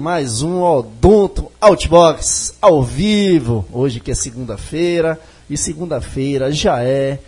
mais um Odonto Outbox ao vivo. Hoje que é segunda-feira e segunda-feira já é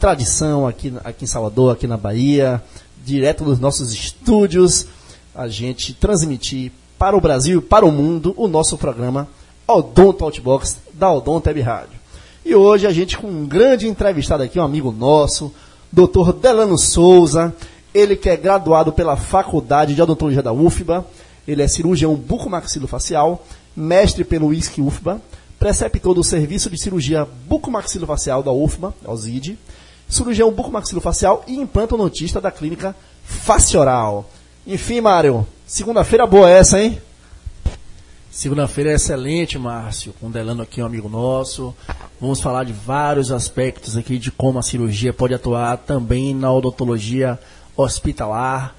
tradição aqui, aqui em Salvador, aqui na Bahia, direto dos nossos estúdios, a gente transmitir para o Brasil e para o mundo o nosso programa Odonto Outbox da Odonto Web Rádio. E hoje a gente com um grande entrevistado aqui, um amigo nosso, Dr. Delano Souza, ele que é graduado pela Faculdade de Odontologia da UFBA, ele é cirurgião bucomaxilofacial, mestre pelo ISC UFBA, preceptor do Serviço de Cirurgia Bucomaxilofacial da UFBA, OSID, cirurgião bucomaxilofacial e implantonotista da clínica Facioral. Enfim, Mário, segunda-feira boa essa, hein? Segunda-feira é excelente, Márcio, com Delano aqui, um amigo nosso. Vamos falar de vários aspectos aqui de como a cirurgia pode atuar também na odontologia hospitalar,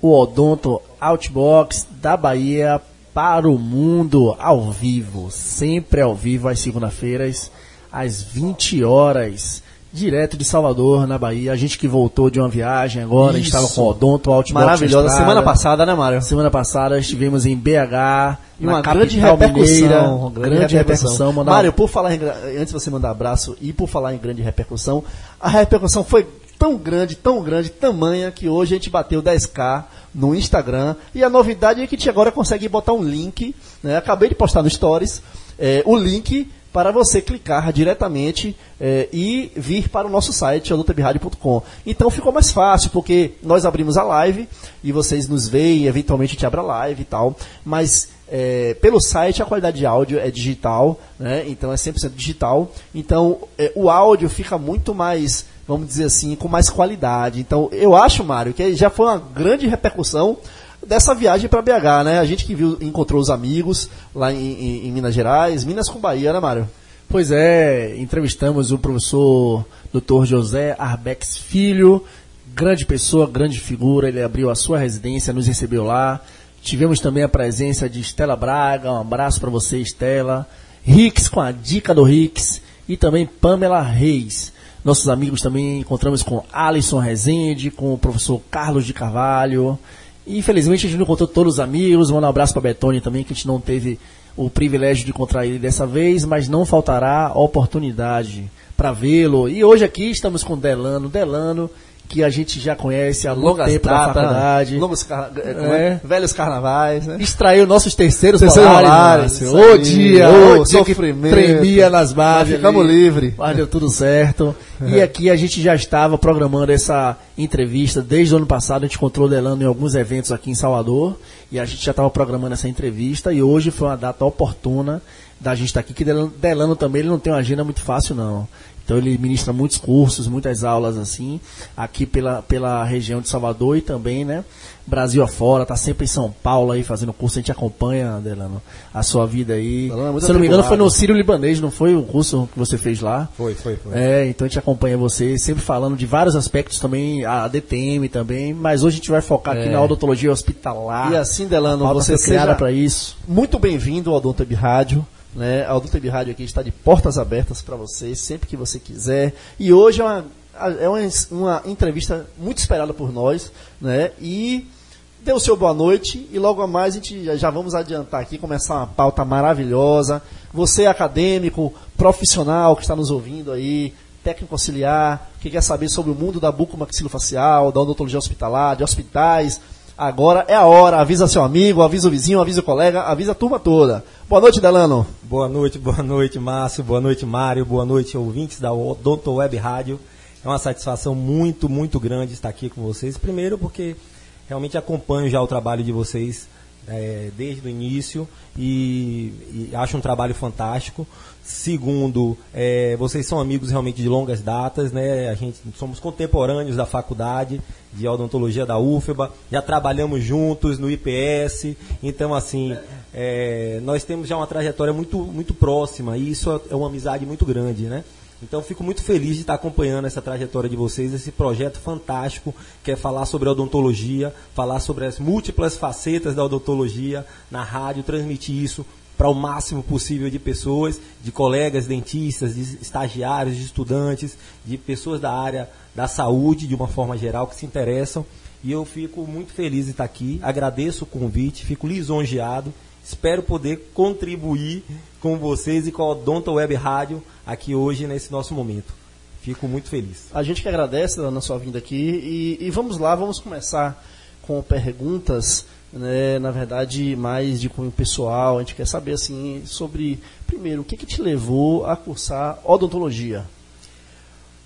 o Odonto Outbox da Bahia para o mundo ao vivo, sempre ao vivo às segunda-feiras, às 20 horas, direto de Salvador, na Bahia. A gente que voltou de uma viagem agora, a gente estava com o Odonto Outbox. Maravilhosa. Semana passada, né, Mário? Semana passada estivemos em BH, e uma grande repercussão. Mineira, grande, grande repercussão. Mandar... Mário, por falar em, antes de você mandar abraço e por falar em grande repercussão, a repercussão foi tão grande, tão grande, tamanha, que hoje a gente bateu 10k no Instagram. E a novidade é que a gente agora consegue botar um link, né? Acabei de postar no Stories, é, o link para você clicar diretamente é, e vir para o nosso site, adotabradio.com. Então ficou mais fácil, porque nós abrimos a live e vocês nos veem, eventualmente a gente abre a live e tal, mas é, pelo site a qualidade de áudio é digital, né? então é 100% digital, então é, o áudio fica muito mais vamos dizer assim, com mais qualidade. Então, eu acho, Mário, que já foi uma grande repercussão dessa viagem para BH, né? A gente que viu, encontrou os amigos lá em, em, em, Minas Gerais, Minas com Bahia, né, Mário? Pois é, entrevistamos o professor Dr. José Arbex Filho, grande pessoa, grande figura, ele abriu a sua residência, nos recebeu lá. Tivemos também a presença de Estela Braga, um abraço para você, Estela. Rix com a dica do Rix e também Pamela Reis. Nossos amigos também encontramos com Alisson Rezende, com o professor Carlos de Carvalho. E, infelizmente a gente não encontrou todos os amigos. Manda um abraço para Betone também, que a gente não teve o privilégio de encontrar ele dessa vez, mas não faltará oportunidade para vê-lo. E hoje aqui estamos com Delano. Delano, que a gente já conhece há longo tempo data, na faculdade. Longos car é, é? Velhos carnavais, né? Extraiu nossos terceiros Terceiro polares. O dia, o dia que tremia nas margens. Ficamos livres. Mas deu tudo certo. E aqui a gente já estava programando essa entrevista desde o ano passado. A gente encontrou o Delano em alguns eventos aqui em Salvador. E a gente já estava programando essa entrevista. E hoje foi uma data oportuna da gente estar aqui. Que Delano, Delano também ele não tem uma agenda muito fácil, não. Então ele ministra muitos cursos, muitas aulas assim, aqui pela, pela região de Salvador e também, né, Brasil afora, tá sempre em São Paulo aí fazendo curso, a gente acompanha, Delano, a sua vida aí. É Se não me engano, foi no Sírio Libanês, não foi o curso que você fez lá? Foi, foi, foi. É, então a gente acompanha você, sempre falando de vários aspectos também, a DTM também, mas hoje a gente vai focar é. aqui na odontologia hospitalar. E assim, Delano, você criada para isso. Muito bem-vindo ao Odonto Web Rádio. Né? A Adulta Web Rádio aqui está de portas abertas para você, sempre que você quiser. E hoje é uma, é uma, uma entrevista muito esperada por nós. Né? E dê o seu boa noite e logo a mais a gente já vamos adiantar aqui, começar uma pauta maravilhosa. Você acadêmico, profissional que está nos ouvindo aí, técnico auxiliar, que quer saber sobre o mundo da bucomaxilofacial, da odontologia hospitalar, de hospitais, Agora é a hora. Avisa seu amigo, avisa o vizinho, avisa o colega, avisa a turma toda. Boa noite, Delano. Boa noite, boa noite, Márcio. Boa noite, Mário. Boa noite, ouvintes da Odonto Web Rádio. É uma satisfação muito, muito grande estar aqui com vocês. Primeiro, porque realmente acompanho já o trabalho de vocês é, desde o início e, e, acho um trabalho fantástico. Segundo, é, vocês são amigos realmente de longas datas, né? A gente somos contemporâneos da faculdade de odontologia da UFBA, já trabalhamos juntos no IPS, então assim é, nós temos já uma trajetória muito muito próxima e isso é uma amizade muito grande, né? Então fico muito feliz de estar acompanhando essa trajetória de vocês, esse projeto fantástico que é falar sobre odontologia, falar sobre as múltiplas facetas da odontologia na rádio, transmitir isso para o máximo possível de pessoas, de colegas dentistas, de estagiários, de estudantes, de pessoas da área da saúde de uma forma geral que se interessam. E eu fico muito feliz de estar aqui, agradeço o convite, fico lisonjeado espero poder contribuir com vocês e com a Odonto Web Rádio aqui hoje nesse nosso momento. Fico muito feliz. A gente que agradece na sua vinda aqui e, e vamos lá, vamos começar com perguntas, né, na verdade, mais de cunho pessoal. A gente quer saber assim sobre, primeiro, o que, que te levou a cursar odontologia?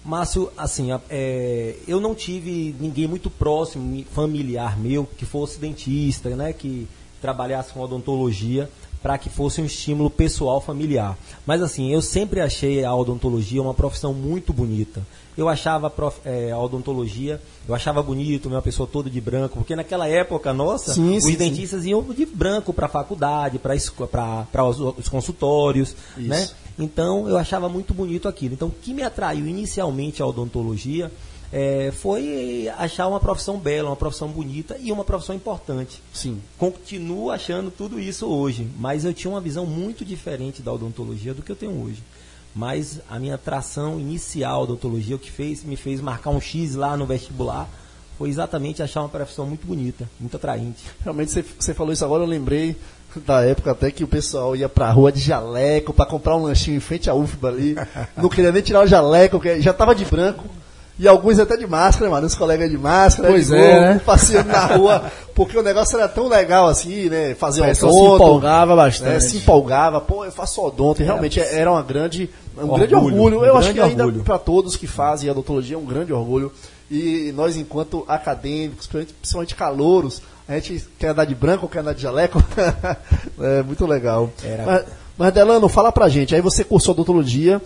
Márcio, assim, é, eu não tive ninguém muito próximo, familiar meu, que fosse dentista, né, que trabalhasse com odontologia para que fosse um estímulo pessoal familiar. Mas assim, eu sempre achei a odontologia uma profissão muito bonita. Eu achava prof, é, a odontologia, eu achava bonito, uma pessoa toda de branco, porque naquela época nossa, sim, os sim, dentistas sim. iam de branco para a faculdade, para os, os consultórios, Isso. né? Então eu achava muito bonito aquilo. Então o que me atraiu inicialmente à odontologia é, foi achar uma profissão bela, uma profissão bonita e uma profissão importante. Sim. Continuo achando tudo isso hoje, mas eu tinha uma visão muito diferente da odontologia do que eu tenho hoje. Mas a minha atração inicial da odontologia, o que fez, me fez marcar um X lá no vestibular, foi exatamente achar uma profissão muito bonita, muito atraente. Realmente, você, falou isso agora, eu lembrei da época até que o pessoal ia pra rua de jaleco para comprar um lanchinho em frente à UFBA ali. Não queria nem tirar o jaleco, porque já tava de branco. E alguns até de máscara, mano, os colegas de máscara, pois de é, né? passeando na rua, porque o negócio era tão legal assim, né? Fazer odonto. Se empolgava bastante. Né? Se empolgava, pô, eu faço odonto. E realmente é, era uma grande, um orgulho, grande orgulho. Um eu grande acho que ainda para todos que fazem a odontologia é um grande orgulho. E nós, enquanto acadêmicos, principalmente calouros, a gente quer andar de branco quer andar de jaleco. é muito legal. Era... Mas, mas, Delano, fala pra gente. Aí você cursou odontologia,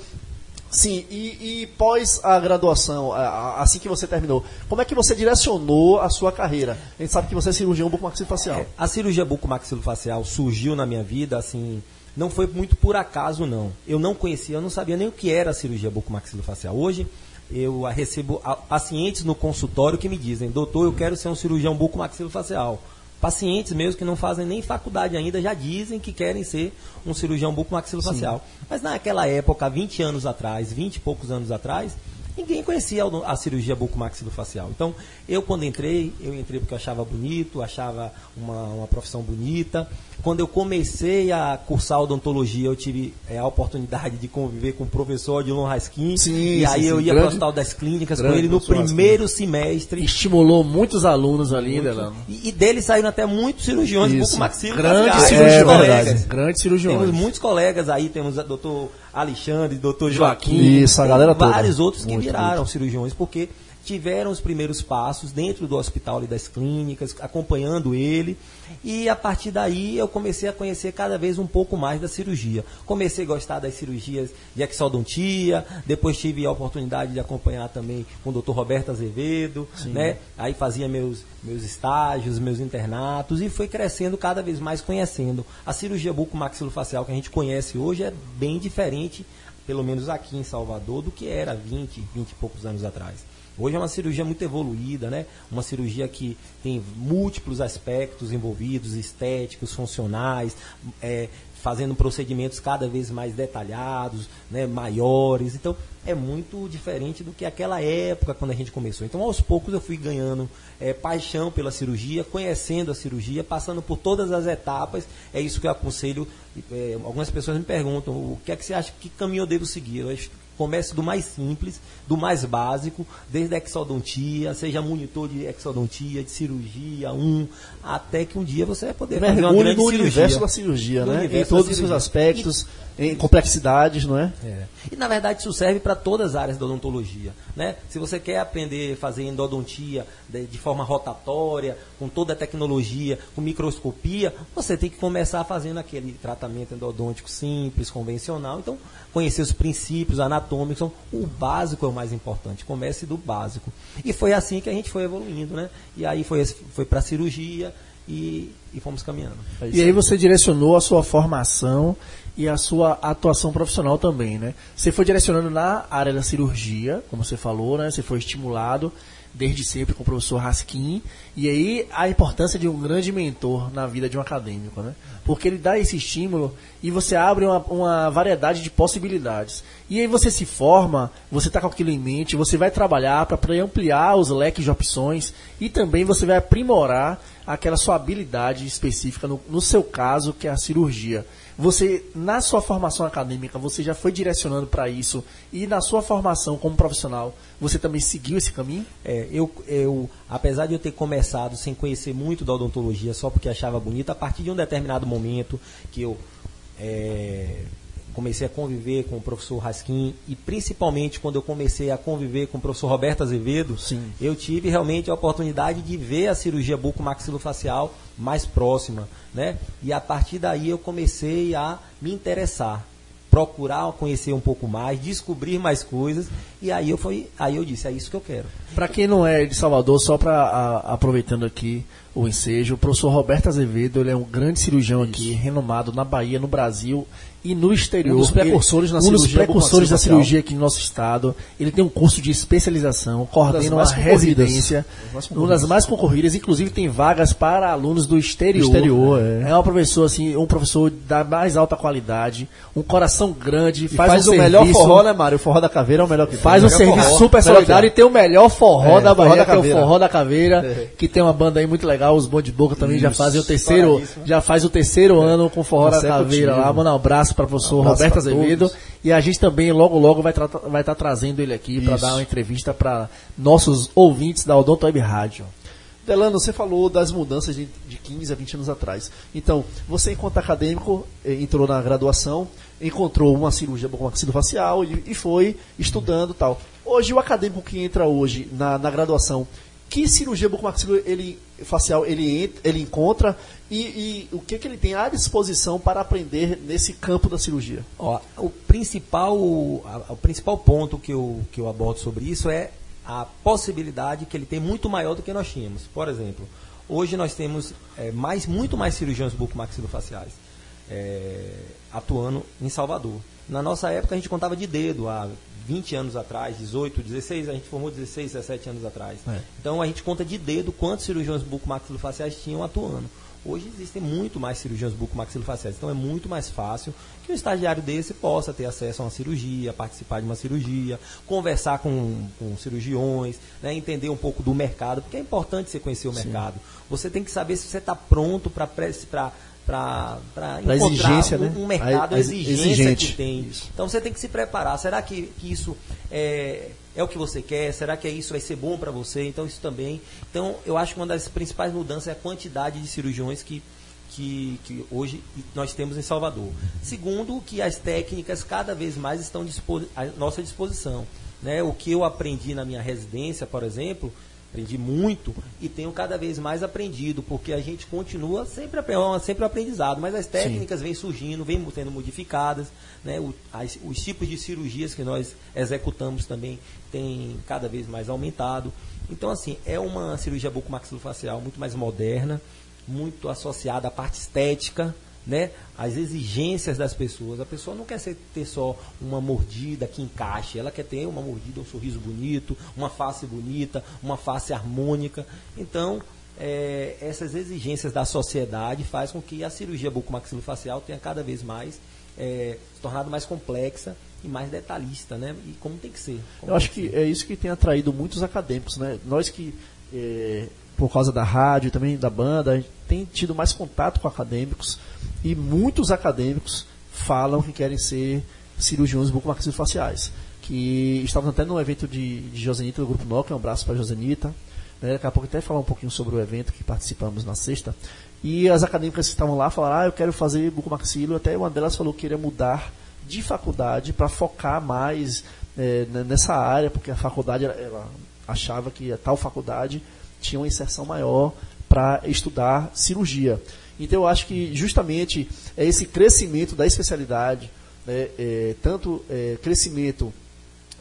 Sim, e, e, pós a graduação, assim que você terminou, como é que você direcionou a sua carreira? A gente sabe que você é cirurgião bucomaxilofacial. É, a cirurgia bucomaxilofacial surgiu na minha vida, assim, não foi muito por acaso, não. Eu não conhecia, eu não sabia nem o que era a cirurgia bucomaxilofacial. Hoje, eu recebo pacientes no consultório que me dizem, doutor, eu quero ser um cirurgião bucomaxilofacial. Pacientes mesmo que não fazem nem faculdade ainda já dizem que querem ser um cirurgião bucomaxilofacial. Mas naquela época, 20 anos atrás, 20 e poucos anos atrás, ninguém conhecia a cirurgia bucomaxilofacial. Então, eu quando entrei, eu entrei porque eu achava bonito, achava uma, uma profissão bonita, quando eu comecei a cursar odontologia, eu tive é, a oportunidade de conviver com o professor Odilon Raskin. Sim, e aí sim, eu ia para o Hospital das Clínicas com ele no primeiro Raskin. semestre. Estimulou muitos alunos ali, né, E, e dele saíram até muitos cirurgiões bucomaxilos. Grandes cirurgiões. É, Grandes cirurgiões. Temos muitos colegas aí, temos o doutor Alexandre, doutor Joaquim. Isso, a galera toda. Vários outros que muito, viraram muito. cirurgiões, porque tiveram os primeiros passos dentro do hospital e das clínicas, acompanhando ele. E a partir daí eu comecei a conhecer cada vez um pouco mais da cirurgia. Comecei a gostar das cirurgias de exodontia, depois tive a oportunidade de acompanhar também com o Dr. Roberto Azevedo, né? Aí fazia meus, meus estágios, meus internatos e foi crescendo cada vez mais conhecendo. A cirurgia bucomaxilofacial que a gente conhece hoje é bem diferente, pelo menos aqui em Salvador, do que era 20, 20 e poucos anos atrás. Hoje é uma cirurgia muito evoluída, né? Uma cirurgia que tem múltiplos aspectos envolvidos, estéticos, funcionais, é, fazendo procedimentos cada vez mais detalhados, né, maiores. Então, é muito diferente do que aquela época quando a gente começou. Então, aos poucos eu fui ganhando é, paixão pela cirurgia, conhecendo a cirurgia, passando por todas as etapas. É isso que eu aconselho. É, algumas pessoas me perguntam, o que é que você acha, que caminho eu devo seguir? Eu acho Comece do mais simples, do mais básico, desde a exodontia, seja monitor de exodontia, de cirurgia, um, até que um dia você vai poder fazer uma grande no cirurgia. universo da cirurgia, né? Em todos os seus aspectos. Em complexidades, não é? é? E na verdade isso serve para todas as áreas da odontologia. Né? Se você quer aprender a fazer endodontia de, de, forma rotatória, com toda a tecnologia, com microscopia, você tem que começar fazendo aquele tratamento endodôntico simples, convencional. Então, conhecer os princípios anatômicos, então, o básico é o mais importante. Comece do básico. E foi assim que a gente foi evoluindo, né? E aí foi, foi para a cirurgia e, e fomos caminhando. É e aí você direcionou a sua formação e a sua atuação profissional também, né? Você foi direcionando na área da cirurgia, como você falou, né? Você foi estimulado desde sempre com o professor Raskin, e aí a importância de um grande mentor na vida de um acadêmico, né? Porque ele dá esse estímulo e você abre uma, uma variedade de possibilidades. E aí você se forma, você está com aquilo em mente, você vai trabalhar para ampliar os leques de opções e também você vai aprimorar aquela sua habilidade específica, no, no seu caso, que é a cirurgia. Você, na sua formação acadêmica, você já foi direcionando para isso e na sua formação como profissional, você também seguiu esse caminho? É, eu, eu, apesar de eu ter começado sem conhecer muito da odontologia, só porque achava bonita, a partir de um determinado momento que eu é, comecei a conviver com o professor Raskin e principalmente quando eu comecei a conviver com o professor Roberto Azevedo, Sim. eu tive realmente a oportunidade de ver a cirurgia bucomaxilofacial mais próxima, né? E a partir daí eu comecei a me interessar, procurar conhecer um pouco mais, descobrir mais coisas e aí eu fui, aí eu disse, é isso que eu quero. Para quem não é de Salvador, só para aproveitando aqui o ensejo, o professor Roberto Azevedo, ele é um grande cirurgião aqui, renomado na Bahia, no Brasil e no exterior. Um dos precursores ele, na um dos cirurgia precursores da bucomaxilofacial. cirurgia aqui no nosso estado. Ele tem um curso de especialização, coordena uma residência, uma das mais concorridas, inclusive tem vagas para alunos do exterior. Do exterior, é. um professor assim, um professor da mais alta qualidade, um coração grande, faz, faz, um o melhor serviço- forró, né, Mário? O forró da caveira é o melhor que Faz um tem. serviço Melhor super forró. solidário e tem o melhor forró É, da Bahia, forró da que é o. Forró da Caveira, É. que tem uma banda aí muito legal, os Bom de Boca também já Isso, fazem o terceiro, estouradíssimo. já faz o terceiro ano com o Forró da Consecutivo. Caveira lá. Manda um abraço para o professor Abraço Roberto Azevedo. E a gente também logo logo vai estar vai tá trazendo ele aqui para dar uma entrevista para nossos ouvintes da Odonto Web Rádio. Delano, você falou das mudanças de, de 15 a 20 anos atrás. Então, você, enquanto acadêmico, eh, entrou na graduação, encontrou uma cirurgia bucomaxilofacial e, e foi estudando tal. Hoje, o acadêmico que entra hoje na, na graduação, que cirurgia bucomaxilofacial ele, facial ele, ele encontra e, e o que, que ele tem à disposição para aprender nesse campo da cirurgia? Ó, o principal, o principal ponto que eu, que eu abordo sobre isso é a possibilidade que ele tem muito maior do que nós tínhamos. Por exemplo, hoje nós temos é, mais, muito mais cirurgiões bucomaxilofaciais é, atuando em Salvador. Na nossa época a gente contava de dedo, há 20 anos atrás, 18, 16, a gente formou 16, 17 anos atrás. É. Então a gente conta de dedo quantos cirurgiões bucomaxilofaciais tinham atuando. Hoje existem muito mais cirurgiões bucomaxilofaciais, então é muito mais fácil que um estagiário desse possa ter acesso a uma cirurgia, participar de uma cirurgia, conversar com, com cirurgiões, né, entender um pouco do mercado, porque é importante você conhecer o mercado. Você tem que saber se você está pronto para para encontrar exigência, um, né? um mercado A- a exigente que tem. Isso. Então você tem que se preparar. Será que, que isso é, é o que você quer? Será que isso vai ser bom para você? Então isso também. Então eu acho que uma das principais mudanças é a quantidade de cirurgiões que, que, que hoje nós temos em Salvador. Segundo, que as técnicas cada vez mais estão à nossa disposição. Né? O que eu aprendi na minha residência, por exemplo, aprendi muito e tenho cada vez mais aprendido, porque a gente continua sempre, sempre aprendizado, mas as técnicas vêm surgindo, vêm sendo modificadas, né? O- as- os tipos de cirurgias que nós executamos também têm cada vez mais aumentado. Então, assim, é uma cirurgia bucomaxilofacial muito mais moderna, muito associada à parte estética, né? As exigências das pessoas. A pessoa não quer ser- ter só uma mordida que encaixe, ela quer ter uma mordida, um sorriso bonito, uma face bonita, uma face harmônica. Então, é, essas exigências da sociedade faz com que a cirurgia bucomaxilofacial tenha cada vez mais é, se tornado mais complexa e mais detalhista, né? E como tem que ser. Eu acho tem que é isso que tem atraído muitos acadêmicos, né? Nós que, eh, por causa da rádio também da banda, a gente tem tido mais contato com acadêmicos e muitos acadêmicos falam que querem ser cirurgiões bucomaxilofaciais. Que estavam até no evento de, de Josenita do Grupo Nokia, um abraço para Josenita. Né? Daqui a pouco até falar um pouquinho sobre o evento que participamos na sexta. E as acadêmicas que estavam lá falaram, ah, eu quero fazer bucomaxilo. Até uma delas falou que queria mudar de faculdade para focar mais n- nessa área, porque a faculdade ela achava que a tal faculdade tinha uma inserção maior para estudar cirurgia. Então eu acho que justamente é esse crescimento da especialidade, né, eh, tanto eh, crescimento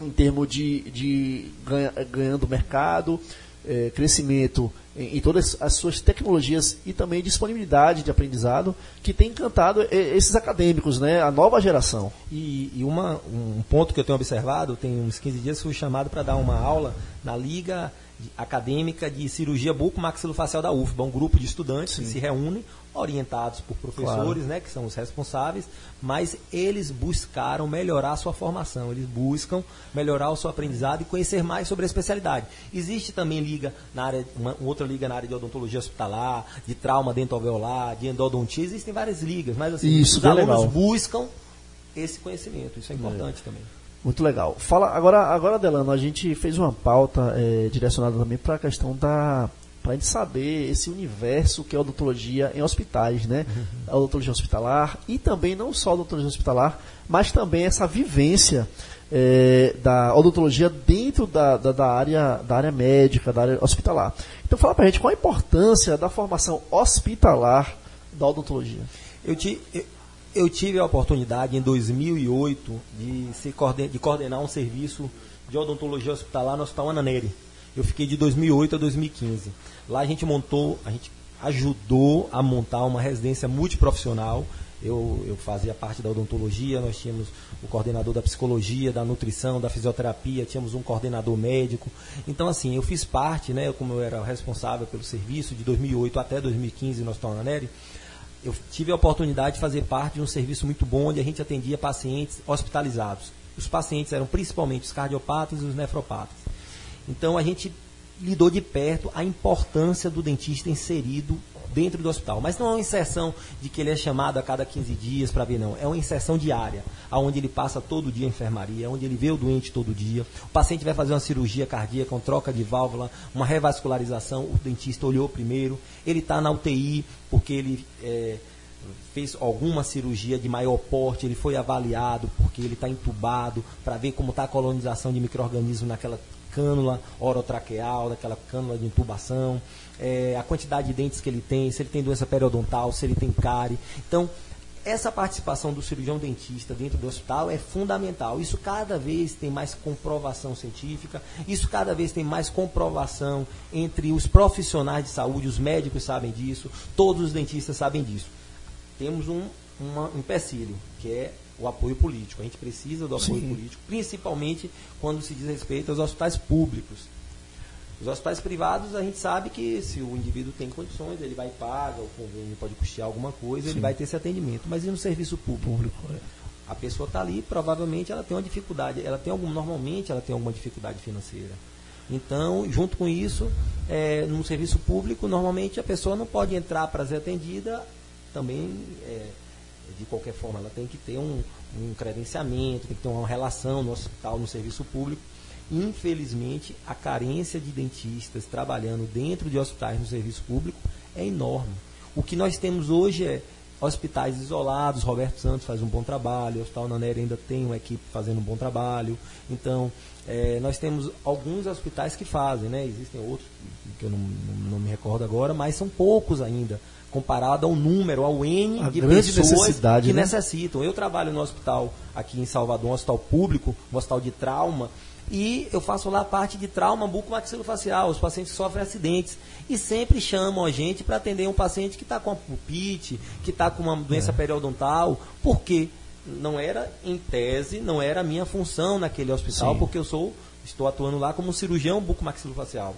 em termos de, de ganha- ganhando mercado, eh, crescimento em, em todas as suas tecnologias e também disponibilidade de aprendizado que tem encantado eh, esses acadêmicos, né, a nova geração. E, e uma, um ponto que eu tenho observado, tem uns 15 dias fui chamado para dar uma aula na Liga acadêmica de cirurgia bucomaxilofacial da UFBA, um grupo de estudantes Sim. que se reúne, orientados por professores, claro. né, que são os responsáveis, mas eles buscaram melhorar a sua formação, eles buscam melhorar o seu aprendizado e conhecer mais sobre a especialidade. Existe também liga na área, uma outra liga na área de odontologia hospitalar, de trauma dentoalveolar, de endodontia, existem várias ligas, mas assim, Isso, os alunos legal. buscam esse conhecimento, isso é importante é. também. Muito legal. Fala agora, agora Delano, a gente fez uma pauta é, direcionada também para a questão da para a gente saber esse universo que é a odontologia em hospitais, né? Uhum. A odontologia hospitalar e também não só a odontologia hospitalar, mas também essa vivência é, da odontologia dentro da, da, da, área, da área médica, da área hospitalar. Então fala para a gente qual a importância da formação hospitalar da odontologia. Eu, te, eu, eu tive a oportunidade em 2008 de, se coorden, de coordenar um serviço de odontologia hospitalar no Hospital Ananeri. Eu fiquei de 2008 a 2015. Lá a gente montou, a gente ajudou a montar uma residência multiprofissional. Eu, eu fazia parte da odontologia, nós tínhamos o coordenador da psicologia, da nutrição, da fisioterapia, tínhamos um coordenador médico. Então, assim, eu fiz parte, né, como eu era responsável pelo serviço de 2008 até 2015 no Hospital Ananeri, eu tive a oportunidade de fazer parte de um serviço muito bom onde a gente atendia pacientes hospitalizados. Os pacientes eram principalmente os cardiopatas e os nefropatas. Então a gente lidou de perto a importância do dentista inserido dentro do hospital. Mas não é uma inserção de que ele é chamado a cada 15 dias para ver, não. É uma inserção diária, onde ele passa todo dia a enfermaria, onde ele vê o doente todo dia. O paciente vai fazer uma cirurgia cardíaca, uma troca de válvula, uma revascularização, o dentista olhou primeiro. Ele está na UTI porque ele é, fez alguma cirurgia de maior porte, ele foi avaliado porque ele está entubado para ver como está a colonização de micro-organismos naquela cânula orotraqueal, daquela cânula de intubação, é, a quantidade de dentes que ele tem, se ele tem doença periodontal, se ele tem cárie. Então, essa participação do cirurgião dentista dentro do hospital é fundamental. Isso cada vez tem mais comprovação científica, isso cada vez tem mais comprovação entre os profissionais de saúde, os médicos sabem disso, todos os dentistas sabem disso. Temos um, uma, um empecilho, que é o apoio político. A gente precisa do apoio Sim. político, principalmente quando se diz respeito aos hospitais públicos. Os hospitais privados, a gente sabe que se o indivíduo tem condições, ele vai pagar, o convênio pode custear alguma coisa, Sim. ele vai ter esse atendimento. Mas e no serviço público? público é. A pessoa está ali, provavelmente ela tem uma dificuldade, ela tem algum, normalmente ela tem alguma dificuldade financeira. Então, junto com isso, é, no serviço público, normalmente a pessoa não pode entrar para ser atendida também é, de qualquer forma, ela tem que ter um, um credenciamento, tem que ter uma relação no hospital, no serviço público. Infelizmente, a carência de dentistas trabalhando dentro de hospitais no serviço público é enorme. O que nós temos hoje é hospitais isolados, Roberto Santos faz um bom trabalho, o Hospital Nanera ainda tem uma equipe fazendo um bom trabalho. Então, é, nós temos alguns hospitais que fazem, né? existem outros que eu não, não, não me recordo agora, mas são poucos ainda comparado ao número, ao N a de pessoas que né? necessitam. Eu trabalho no hospital aqui em Salvador, um hospital público, um hospital de trauma, e eu faço lá parte de trauma bucomaxilofacial, os pacientes sofrem acidentes. E sempre chamam a gente para atender um paciente que está com a pulpite, que está com uma doença é. periodontal. Por quê? Não era, em tese, não era a minha função naquele hospital, Sim. porque eu sou, estou atuando lá como cirurgião bucomaxilofacial.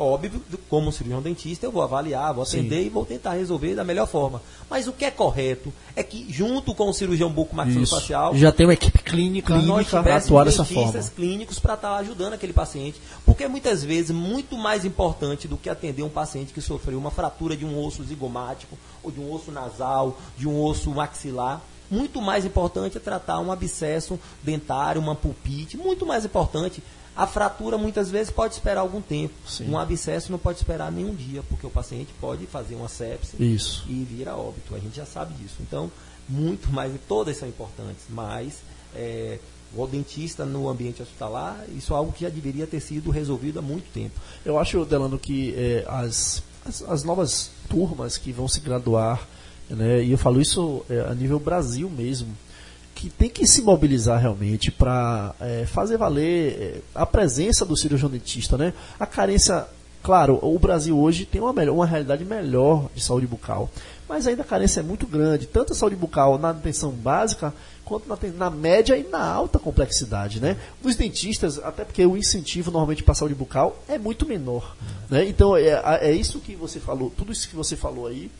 Óbvio, como cirurgião dentista, eu vou avaliar, vou atender Sim. e vou tentar resolver da melhor forma. Mas o que é correto é que, junto com o cirurgião bucomaxilofacial, já tem uma equipe clínica, clínica para atuar dessa forma. clínicos para estar ajudando aquele paciente, porque muitas vezes muito mais importante do que atender um paciente que sofreu uma fratura de um osso zigomático ou de um osso nasal, de um osso maxilar, muito mais importante é tratar um abscesso dentário, uma pulpite, muito mais importante a fratura muitas vezes pode esperar algum tempo. Sim. Um abscesso não pode esperar nenhum dia, porque o paciente pode fazer uma sepse Isso. e vir a óbito. A gente já sabe disso. Então, muito mais, todas são importantes, mas é, o dentista no ambiente hospitalar, isso é algo que já deveria ter sido resolvido há muito tempo. Eu acho, Delano, que é, as, as, as, novas turmas que vão se graduar, né, e eu falo isso é, a nível Brasil mesmo, que tem que se mobilizar realmente para é, fazer valer é, a presença do cirurgião dentista, né? A carência Claro, o Brasil hoje tem uma, melhor, uma realidade melhor de saúde bucal, mas ainda a carência é muito grande, tanto a saúde bucal na atenção básica, quanto na, na, média e na alta complexidade, né? Dos dentistas, até porque o incentivo normalmente para a saúde bucal é muito menor, né? Então, é, é isso que você falou, tudo isso que você falou aí,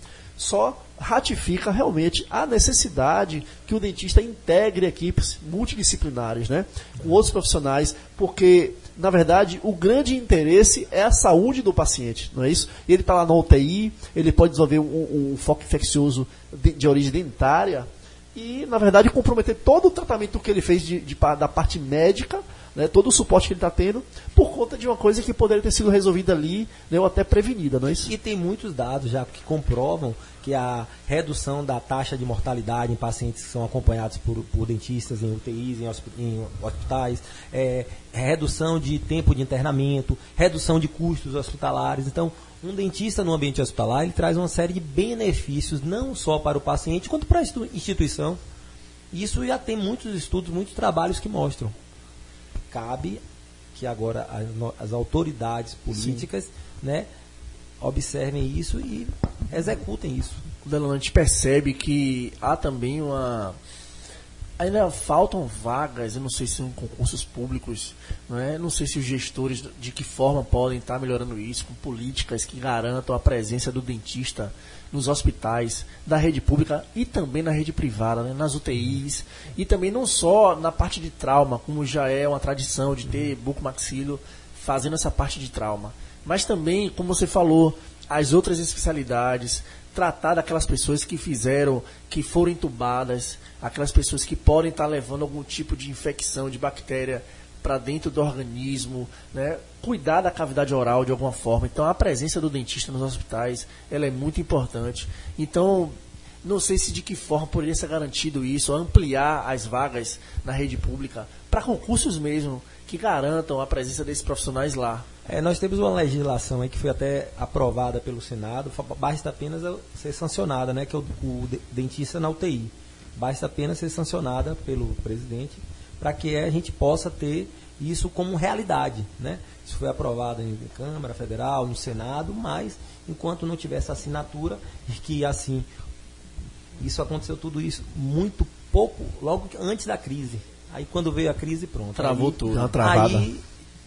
só ratifica realmente a necessidade que o dentista integre equipes multidisciplinares, né? Com outros profissionais, porque na verdade, o grande interesse é a saúde do paciente, não é isso? Ele está lá na UTI, ele pode desenvolver um, um foco infeccioso de, de, origem dentária e, na verdade, comprometer todo o tratamento que ele fez de, de, da parte médica, né, todo o suporte que ele está tendo, por conta de uma coisa que poderia ter sido resolvida ali, né, ou até prevenida, não é isso? E tem muitos dados já que comprovam que a redução da taxa de mortalidade em pacientes que são acompanhados por, por dentistas em UTIs, em, em hospitais, é, redução de tempo de internamento, redução de custos hospitalares. Então, um dentista no ambiente hospitalar ele traz uma série de benefícios, não só para o paciente, quanto para a instituição. Isso já tem muitos estudos, muitos trabalhos que mostram. Cabe que agora as, autoridades políticas né, observem isso e executem isso. Delano, a gente percebe que há também uma. Ainda faltam vagas, eu não sei se são concursos públicos, não, é? não sei se os gestores de que forma podem estar melhorando isso, com políticas que garantam a presença do dentista nos hospitais da rede pública e também na rede privada, né? nas UTIs, e também não só na parte de trauma, como já é uma tradição de ter bucomaxilo fazendo essa parte de trauma, mas também, como você falou, as outras especialidades, tratar daquelas pessoas que fizeram, que foram entubadas, aquelas pessoas que podem estar levando algum tipo de infecção, de bactéria para dentro do organismo, né? cuidar da cavidade oral de alguma forma. Então a presença do dentista nos hospitais ela é muito importante. Então não sei se de que forma poderia ser garantido isso, ampliar as vagas na rede pública para concursos mesmo que garantam a presença desses profissionais lá. É, nós temos uma legislação aí que foi até aprovada pelo Senado, basta apenas ser sancionada, né, que é o, o dentista na UTI. Basta apenas ser sancionada pelo presidente para que a gente possa ter isso como realidade. Né? Isso foi aprovado em Câmara Federal, no Senado, mas enquanto não tiver essa assinatura, que assim, isso aconteceu tudo isso muito pouco, logo antes da crise. Aí quando veio a crise, pronto. Travou aí, tudo. Aí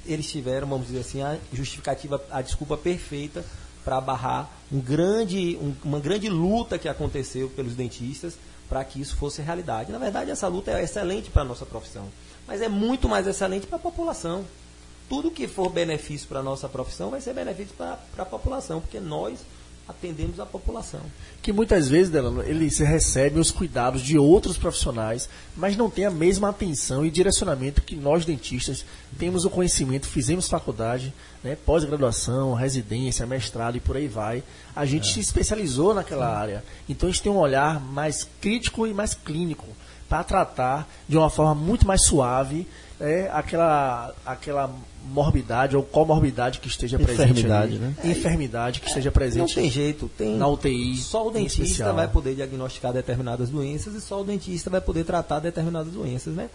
eles tiveram, vamos dizer assim, a justificativa, a desculpa perfeita para barrar um grande, um, uma grande luta que aconteceu pelos dentistas para que isso fosse realidade. Na verdade, essa luta é excelente para a nossa profissão, mas é muito mais excelente para a população. Tudo que for benefício para a nossa profissão vai ser benefício para a população, porque nós atendemos a população. Que muitas vezes, Delano, eles recebem os cuidados de outros profissionais, mas não tem a mesma atenção e direcionamento que nós dentistas temos o conhecimento, fizemos faculdade, né, pós-graduação, residência, mestrado e por aí vai. A gente é. se especializou naquela Sim. área. Então a gente tem um olhar mais crítico e mais clínico para tratar de uma forma muito mais suave é, aquela, aquela morbidade ou comorbidade que esteja presente enfermidade, né? enfermidade que é, esteja presente não tem jeito tem na UTI só o dentista vai poder diagnosticar determinadas doenças e só o dentista vai poder tratar determinadas doenças né?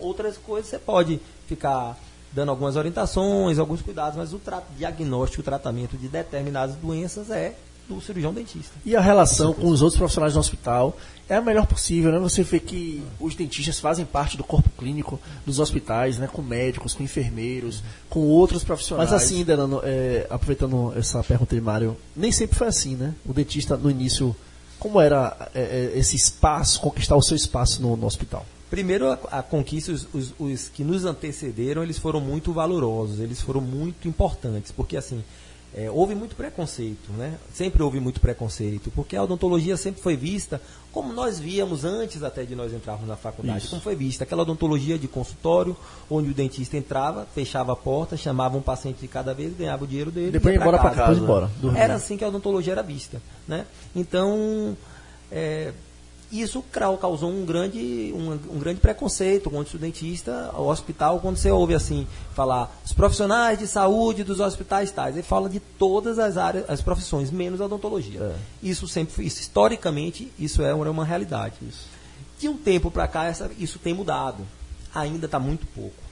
Outras coisas você pode ficar dando algumas orientações alguns cuidados mas o tra diagnóstico o tratamento de determinadas doenças é do cirurgião dentista. E a relação com os outros profissionais do hospital é a melhor possível, né? Você vê que os dentistas fazem parte do corpo clínico dos hospitais, né? Com médicos, com enfermeiros, com outros profissionais. Mas assim, Delano, é, aproveitando essa pergunta de Mário, nem sempre foi assim, né? O dentista no início, como era é, é esse espaço, conquistar o seu espaço no, no hospital? Primeiro, a, a conquista, os, os, os que nos antecederam, eles foram muito valorosos, eles foram muito importantes, porque assim, é, houve muito preconceito, né? Sempre houve muito preconceito, porque a odontologia sempre foi vista como nós víamos antes até de nós entrarmos na faculdade, Isso. como foi vista aquela odontologia de consultório, onde o dentista entrava, fechava a porta, chamava um paciente de cada vez, ganhava o dinheiro dele, depois ia embora para casa. casa. Depois embora, era assim que a odontologia era vista, né? Então, é, isso causou um grande, um, um, grande preconceito contra o dentista, o hospital, quando você ouve assim, falar os profissionais de saúde dos hospitais tais, ele fala de todas as áreas, as profissões, menos a odontologia. É. Isso sempre, isso, historicamente, isso é uma, uma realidade. Isso. De um tempo para cá, essa, isso tem mudado. Ainda está muito pouco.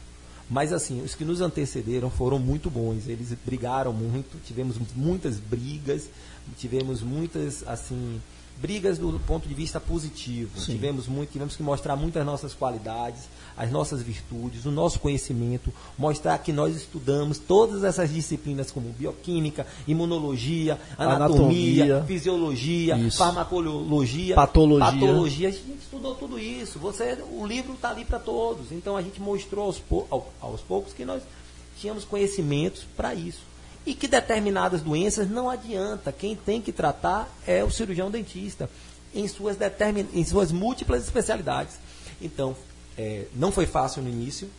Mas assim, os que nos antecederam foram muito bons. Eles brigaram muito, tivemos muitas brigas, tivemos muitas assim brigas do ponto de vista positivo. Sim. Tivemos muito, tivemos que mostrar muitas nossas qualidades, as nossas virtudes, o nosso conhecimento, mostrar que nós estudamos todas essas disciplinas como bioquímica, imunologia, anatomia, anatomia fisiologia, isso. farmacologia, patologia. patologia. A gente estudou tudo isso. Você, o livro está ali para todos. Então a gente mostrou aos, aos poucos que nós tínhamos conhecimentos para isso e que determinadas doenças não adianta. Quem tem que tratar é o cirurgião dentista, em suas, determin... em suas múltiplas especialidades. Então, é, não foi fácil no início,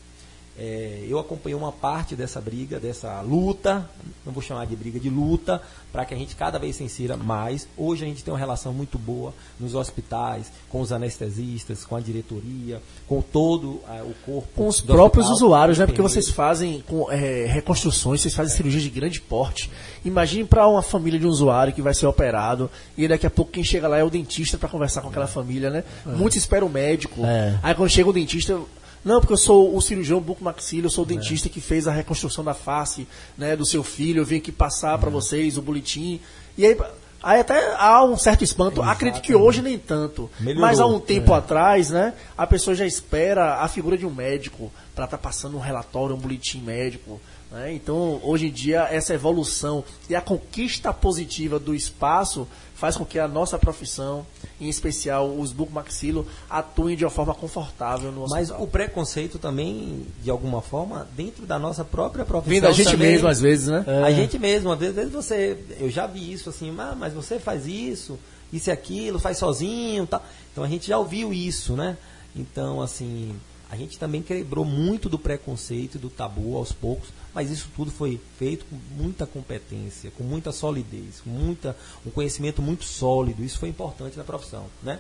é, eu acompanhei uma parte dessa briga, dessa luta, não vou chamar de briga, de luta, para que a gente cada vez se insira mais. Hoje a gente tem uma relação muito boa nos hospitais, com os anestesistas, com a diretoria, com todo é, o corpo. Com os próprios hospital, usuários, né? Porque vocês fazem com, é, reconstruções, vocês fazem é. cirurgia de grande porte. Imagine para uma família de um usuário que vai ser operado e daqui a pouco quem chega lá é o dentista para conversar com aquela família, né? É. Muitos esperam o médico. Aí quando chega o dentista não, porque eu sou o cirurgião bucomaxilo, eu sou o é. dentista é. que fez a reconstrução da face né, do seu filho, eu vim aqui passar é. para vocês o boletim. E aí, aí até há um certo espanto. Acredito que hoje nem tanto. Melhorou. Mas há um tempo é. atrás, né, a pessoa já espera a figura de um médico para estar tá passando um relatório, um boletim médico. Né? Então, hoje em dia, essa evolução e a conquista positiva do espaço faz com que a nossa profissão, em especial os bucomaxilo, atuem de uma forma confortável no hospital. Mas o preconceito também, de alguma forma, dentro da nossa própria profissão. Vem da gente também, mesmo, às vezes, né? É. A gente mesmo, às vezes você. Eu já vi isso assim, ah, mas você faz isso, isso e aquilo, faz sozinho. Tá. Então a gente já ouviu isso, né? Então, assim, a gente também quebrou muito do preconceito e do tabu aos poucos, mas isso tudo foi feito com muita competência, com muita solidez, com muita, um conhecimento muito sólido. Isso foi importante na profissão. Né?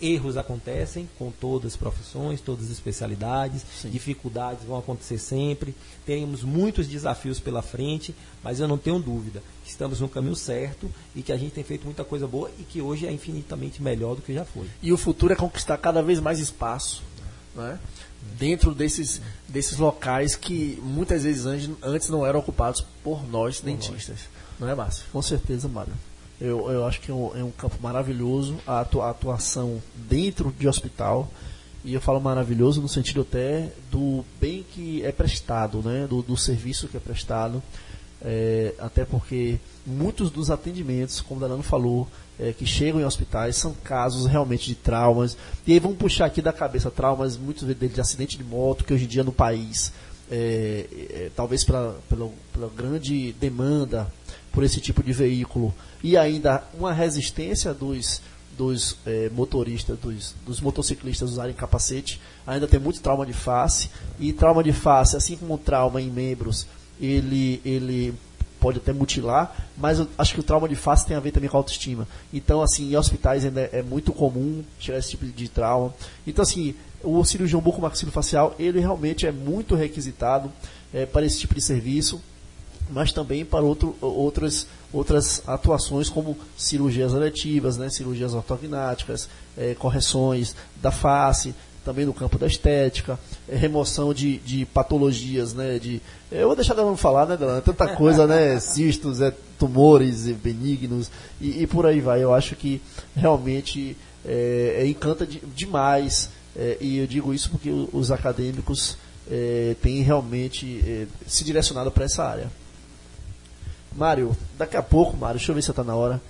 Erros acontecem com todas as profissões, todas as especialidades, Sim. dificuldades vão acontecer sempre, teremos muitos desafios pela frente, mas eu não tenho dúvida que estamos no caminho certo e que a gente tem feito muita coisa boa e que hoje é infinitamente melhor do que já foi. E o futuro é conquistar cada vez mais espaço. Né? Dentro desses, desses locais que muitas vezes antes não eram ocupados por nós por dentistas. Nós. Não é, Márcio? Com certeza, Mário. Eu, eu acho que é um, é um campo maravilhoso a, atuação dentro de hospital. E eu falo maravilhoso no sentido até do bem que é prestado, né? do, do serviço que é prestado. É, até porque muitos dos atendimentos, como o Danano falou, é, que chegam em hospitais são casos realmente de traumas. E aí vamos puxar aqui da cabeça traumas, muitos deles de acidente de moto, que hoje em dia no país, é, é, talvez pela, pela, pela grande demanda por esse tipo de veículo, e ainda uma resistência dos, dos é, motoristas, dos, dos, motociclistas usarem capacete, ainda tem muito trauma de face, e trauma de face, assim como trauma em membros, ele, ele pode até mutilar, mas eu acho que o trauma de face tem a ver também com a autoestima. Então, assim, em hospitais ainda é muito comum tirar esse tipo de trauma. Então, assim, o cirurgião bucomaxilofacial, ele realmente é muito requisitado é, para esse tipo de serviço, mas também para outro, outras, outras atuações como cirurgias eletivas, né, cirurgias ortognáticas, é, correções da face, também no campo da estética, é, remoção de, de patologias, né? De, eu vou deixar ela falar, né, Delana? Tanta coisa, né? Cistos, é, tumores benignos e, e, por aí vai. Eu acho que realmente é, é encanta de, demais. É, e eu digo isso porque os acadêmicos é, têm realmente é, se direcionado para essa área. Mário, daqui a pouco, Mário, deixa eu ver se está na hora.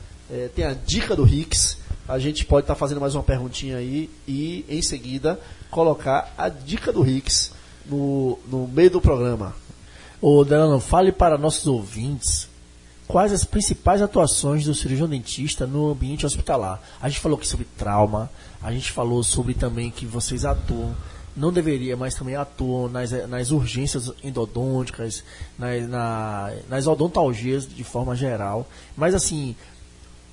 tem a dica do Ricks a gente pode estar tá fazendo mais uma perguntinha aí e, em seguida, colocar a dica do Ricks no, no meio do programa. Ô, Delano, fale para nossos ouvintes quais as principais atuações do cirurgião dentista no ambiente hospitalar. A gente falou aqui sobre trauma, a gente falou sobre também que vocês atuam, não deveria, mas também atuam nas, nas urgências endodônticas, nas, na, nas odontalgias de forma geral. Mas assim,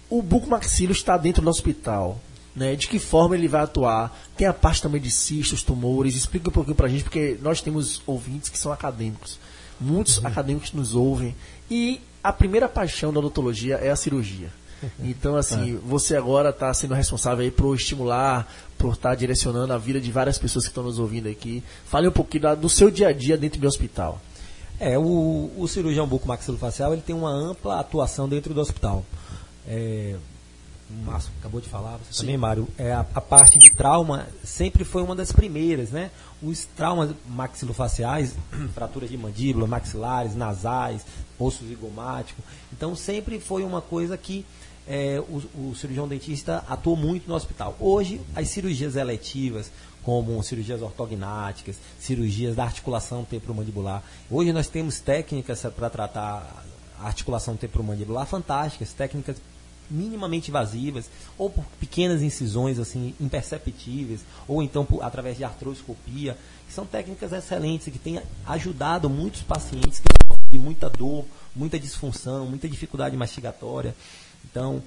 o bucomaxilo está dentro do hospital. Né, de que forma ele vai atuar? Tem a parte também de cistos, tumores. Explica um pouquinho para a gente, porque nós temos ouvintes que são acadêmicos. Muitos uhum. acadêmicos nos ouvem. E a primeira paixão da odontologia é a cirurgia. Então, assim, é. você agora está sendo responsável aí por estimular, por estar tá direcionando a vida de várias pessoas que estão nos ouvindo aqui. Fale um pouquinho do seu dia a dia dentro do hospital. É, o, o cirurgião bucomaxilofacial ele tem uma ampla atuação dentro do hospital. É, o Márcio acabou de falar, você Sim. também, Mário, é, a, a, parte de trauma sempre foi uma das primeiras, né? Os traumas maxilofaciais, fraturas de mandíbula, maxilares, nasais, osso zigomático. Então sempre foi uma coisa que é, o, o cirurgião dentista atuou muito no hospital. Hoje, as cirurgias eletivas, como cirurgias ortognáticas, cirurgias da articulação temporomandibular. Hoje nós temos técnicas para tratar articulação temporomandibular fantásticas, técnicas minimamente invasivas, ou por pequenas incisões assim imperceptíveis, ou então por, através de artroscopia, que são técnicas excelentes que têm ajudado muitos pacientes que sofrem muita dor, muita disfunção, muita dificuldade mastigatória. Então,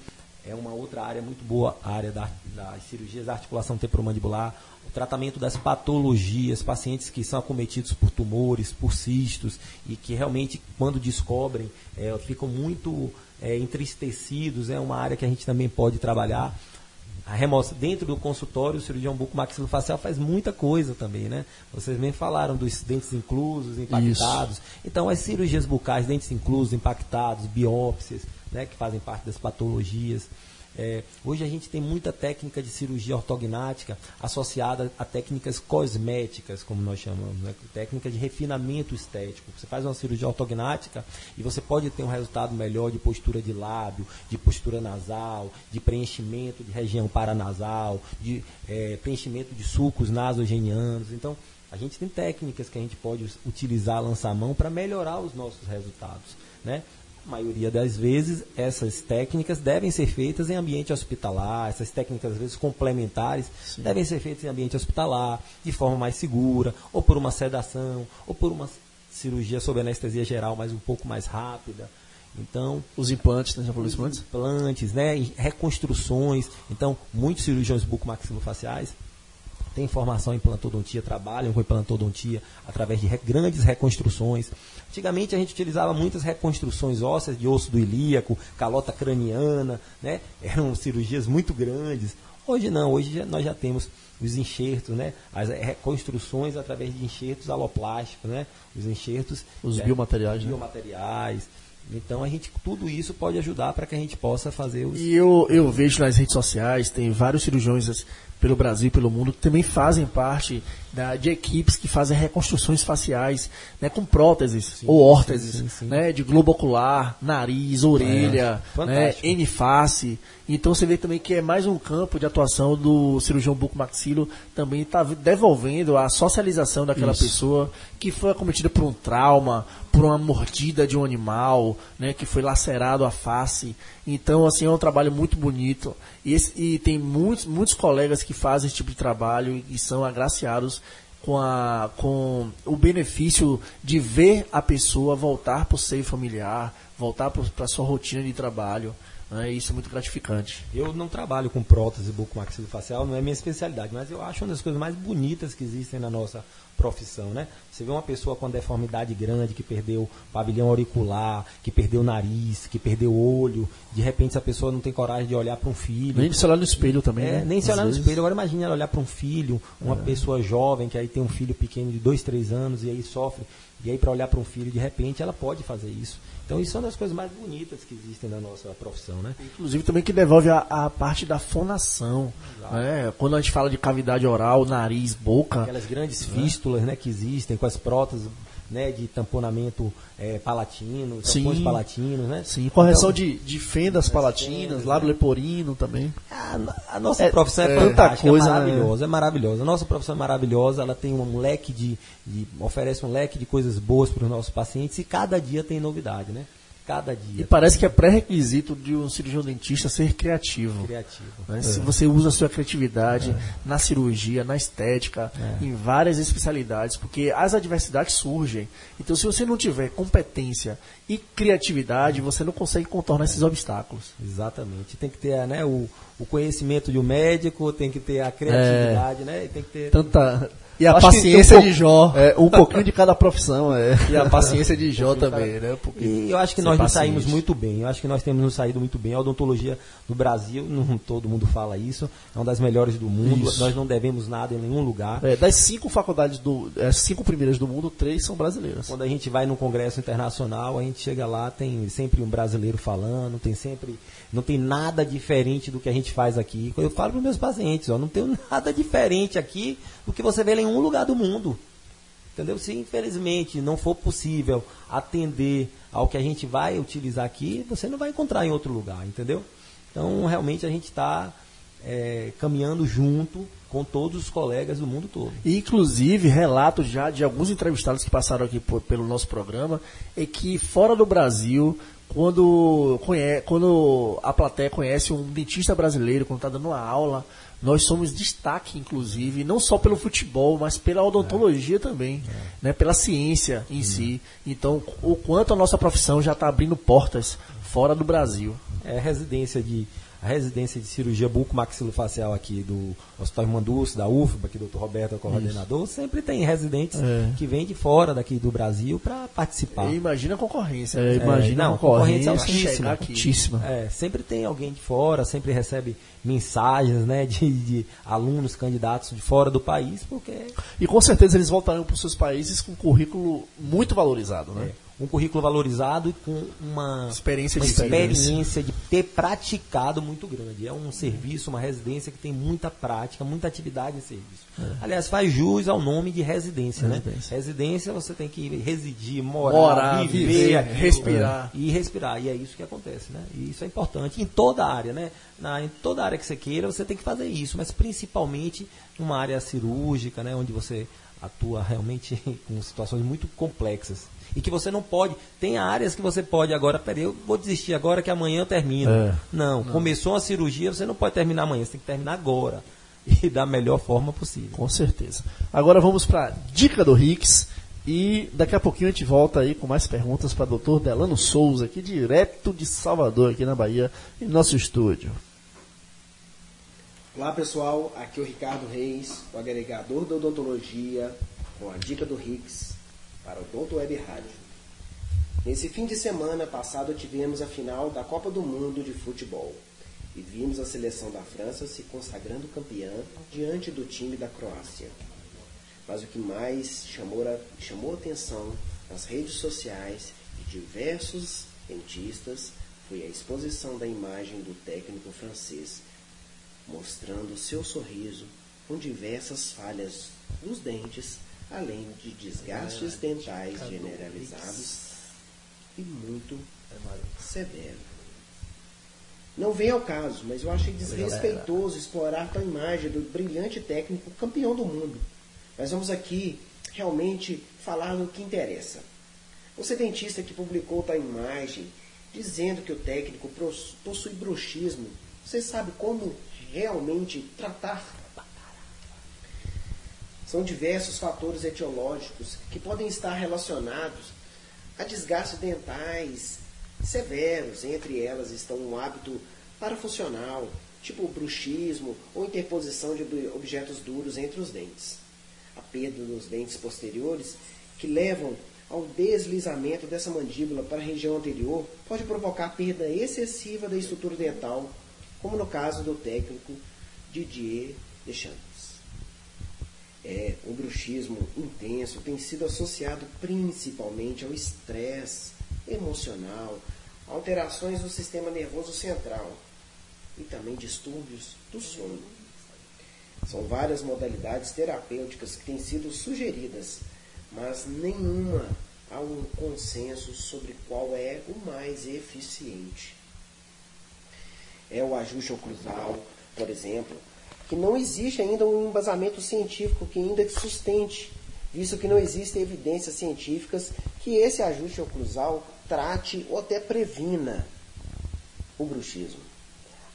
é uma outra área muito boa, a área da, das cirurgias da articulação temporomandibular, o tratamento das patologias, pacientes que são acometidos por tumores, por cistos, e que realmente, quando descobrem, é, ficam muito é, entristecidos, é uma área que a gente também pode trabalhar. A remoção, dentro do consultório, o cirurgião bucomaxilofacial faz muita coisa também, né? Vocês bem falaram dos dentes inclusos, impactados. Isso. Então, as cirurgias bucais, dentes inclusos, impactados, biópsias, né, que fazem parte das patologias. É, hoje a gente tem muita técnica de cirurgia ortognática associada a técnicas cosméticas, como nós chamamos, né? técnica de refinamento estético. Você faz uma cirurgia ortognática e você pode ter um resultado melhor de postura de lábio, de postura nasal, de preenchimento de região paranasal, de é, preenchimento de sulcos nasogenianos. Então, a gente tem técnicas que a gente pode utilizar, lançar mão para melhorar os nossos resultados. Né? Maioria das vezes, essas técnicas devem ser feitas em ambiente hospitalar, essas técnicas, às vezes, complementares, Sim. devem ser feitas em ambiente hospitalar, de forma mais segura, ou por uma sedação, ou por uma cirurgia sob anestesia geral, mas um pouco mais rápida. Então, os implantes, né? Já falou os implantes? Implantes, né? reconstruções. Então, muitos cirurgiões bucomaxilofaciais têm formação em implantodontia, trabalham com implantodontia através de grandes reconstruções. Antigamente a gente utilizava muitas reconstruções ósseas de osso do ilíaco, calota craniana, né? Eram cirurgias muito grandes. Hoje não, hoje já, nós já temos os enxertos, né? As reconstruções através de enxertos aloplásticos, né? Os enxertos. Os né? biomateriais. Né? Biomateriais. Então a gente tudo isso pode ajudar para que a gente possa fazer os. E eu, eu vejo nas redes sociais, tem vários cirurgiões pelo Brasil pelo mundo que também fazem parte da, de equipes que fazem reconstruções faciais né, com próteses sim, ou órteses, sim, sim, né, de globo ocular, nariz, orelha, é, né, N-face. Então você vê também que é mais um campo de atuação do cirurgião bucomaxilo, também está devolvendo a socialização daquela Isso. pessoa que foi acometida por um trauma, por uma mordida de um animal, né, que foi lacerado a face. Então, assim, é um trabalho muito bonito. E, esse, e tem muitos, muitos colegas que fazem esse tipo de trabalho e são agraciados com, a, com o benefício de ver a pessoa voltar para o seio familiar, voltar para sua rotina de trabalho. Né? Isso é muito gratificante. Eu não trabalho com prótese bucomaxilofacial, não é minha especialidade, mas eu acho uma das coisas mais bonitas que existem na nossa profissão, né? Você vê uma pessoa com deformidade grande, que perdeu pavilhão auricular, que perdeu nariz, que perdeu olho, de repente essa pessoa não tem coragem de olhar para um filho. Nem se olhar no espelho também, é, né? Nem se olhar vezes. no espelho. Agora imagine ela olhar para um filho, uma é. pessoa jovem que aí tem um filho pequeno de dois, três anos e aí sofre, e aí para olhar para um filho, de repente ela pode fazer isso. Então isso é uma das coisas mais bonitas que existem na nossa profissão, né? Inclusive também que devolve a, a parte da fonação. Né? Quando a gente fala de cavidade oral, nariz, boca. Aquelas grandes fístulas né, que existem com as próteses né, de tamponamento é, palatino, tampões Sim. palatinos, né? Sim, correção então, de, de fendas palatinas, fendas, lábio né? leporino também. A, a nossa é, profissão é, é fantástica, coisa, é maravilhosa, né? é maravilhosa. A nossa profissão é maravilhosa, ela tem um leque de, de oferece um leque de coisas boas para os nossos pacientes e cada dia tem novidade, né? Cada dia. E parece que é pré-requisito de um cirurgião dentista ser criativo. Criativo. Né? É. Se você usa a sua criatividade é. na cirurgia, na estética, é. em várias especialidades, porque as adversidades surgem. Então, se você não tiver competência e criatividade, você não consegue contornar esses obstáculos. Exatamente. Tem que ter né, o, o conhecimento de um médico, tem que ter a criatividade, é. né? Tem que ter tanta e a paciência um de Jó. É, um pouquinho de cada profissão. É. E a paciência de Jó também, né? Porque e eu acho que nós nos saímos muito bem. Eu acho que nós temos nos saído muito bem. A odontologia do Brasil, não todo mundo fala isso, é uma das melhores do mundo. Isso. Nós não devemos nada em nenhum lugar. É, das cinco faculdades, do, as é, cinco primeiras do mundo, três são brasileiras. Quando a gente vai num congresso internacional, a gente chega lá, tem sempre um brasileiro falando, tem sempre não tem nada diferente do que a gente faz aqui. Eu falo para os meus pacientes, ó, não tem nada diferente aqui do que você vê em nenhum lugar do mundo. Entendeu? Se infelizmente não for possível atender ao que a gente vai utilizar aqui, você não vai encontrar em outro lugar, entendeu? Então, realmente a gente está é, caminhando junto com todos os colegas do mundo todo. Inclusive, relatos já de alguns entrevistados que passaram aqui por, pelo nosso programa, é que fora do Brasil, quando, quando a plateia conhece um dentista brasileiro, quando está dando uma aula, nós somos destaque, inclusive, não só pelo futebol, mas pela odontologia é. também, é. né, pela ciência em si. Então, o quanto a nossa profissão já está abrindo portas fora do Brasil. É residência de a residência de cirurgia bucomaxilofacial aqui do Hospital Mandus, da UFBA, que o Dr. Roberto é coordenador, Isso. sempre tem residentes é. que vêm de fora daqui do Brasil para participar. E imagina a concorrência. É, imagina não, a concorrência, concorrência altíssima. É, sempre tem alguém de fora, sempre recebe mensagens né, de, de, alunos, candidatos de fora do país, porque... E com certeza eles voltarão para os seus países com um currículo muito valorizado, né? É um currículo valorizado e com uma experiência, uma de, experiência de ter praticado muito grande. É um serviço, uma residência que tem muita prática, muita atividade em serviço. É. Aliás, faz jus ao nome de residência, né? residência. né? Residência você tem que residir, morar, morar viver, viver respirar. E respirar. E é isso que acontece, né? E isso é importante em toda a área, né? Na, em toda área que você queira, você tem que fazer isso, mas principalmente numa área cirúrgica, né? Onde você atua realmente com situações muito complexas e que você não pode. Tem áreas que você pode agora, peraí, eu vou desistir agora que amanhã eu termino. É. Não, não, começou a cirurgia, você não pode terminar amanhã, você tem que terminar agora. E da melhor forma possível. Com certeza. Agora vamos para a dica do Rix. E daqui a pouquinho a gente volta aí com mais perguntas para o doutor Delano Souza, aqui direto de Salvador, aqui na Bahia, em nosso estúdio. Olá pessoal, aqui é o Ricardo Reis, o agregador da odontologia, com a dica do Rix para o Doutor Web Rádio. Nesse fim de semana passado tivemos a final da Copa do Mundo de Futebol e vimos a seleção da França se consagrando campeã diante do time da Croácia. Mas o que mais chamou, a, chamou atenção nas redes sociais de diversos dentistas foi a exposição da imagem do técnico francês, mostrando seu sorriso com diversas falhas nos dentes além de desgastes dentais generalizados e muito severo. Não vem ao caso, mas eu achei desrespeitoso explorar tal imagem do brilhante técnico campeão do mundo. Mas vamos aqui realmente falar do que interessa. Você dentista que publicou tal imagem dizendo que o técnico possui bruxismo, você sabe como realmente tratar são diversos fatores etiológicos que podem estar relacionados a desgastes dentais severos. Entre elas estão o hábito parafuncional, tipo bruxismo ou interposição de objetos duros entre os dentes. A perda dos dentes posteriores, que levam ao deslizamento dessa mandíbula para a região anterior, pode provocar perda excessiva da estrutura dental, como no caso do técnico Didier Deschamps é, o bruxismo intenso tem sido associado principalmente ao estresse emocional, alterações do sistema nervoso central e também distúrbios do sono. São várias modalidades terapêuticas que têm sido sugeridas, mas nenhuma há um consenso sobre qual é o mais eficiente. É o ajuste oclusal, por exemplo, que não existe ainda um embasamento científico que ainda sustente, visto que não existem evidências científicas que esse ajuste oclusal trate ou até previna o bruxismo.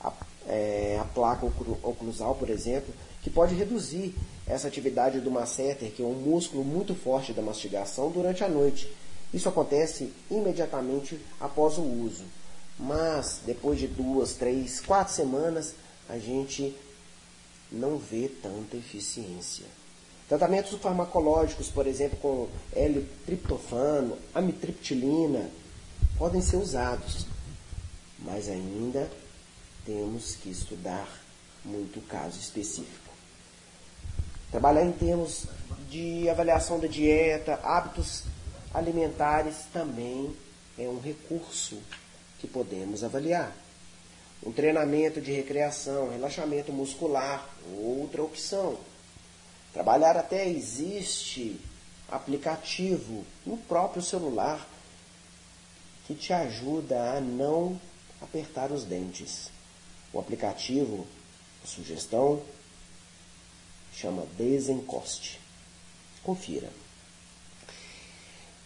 A, é, a placa oclusal, por exemplo, que pode reduzir essa atividade do masseter, que é um músculo muito forte da mastigação, durante a noite. Isso acontece imediatamente após o uso. Mas, depois de duas, três, quatro semanas, a gente não vê tanta eficiência. Tratamentos farmacológicos, por exemplo, com L-triptofano, amitriptilina, podem ser usados, mas ainda temos que estudar muito o caso específico. Trabalhar em termos de avaliação da dieta, hábitos alimentares também é um recurso que podemos avaliar. Um treinamento de recreação, relaxamento muscular, outra opção. Trabalhar até existe aplicativo no próprio celular que te ajuda a não apertar os dentes. O aplicativo, a sugestão, chama Desencoste. Confira.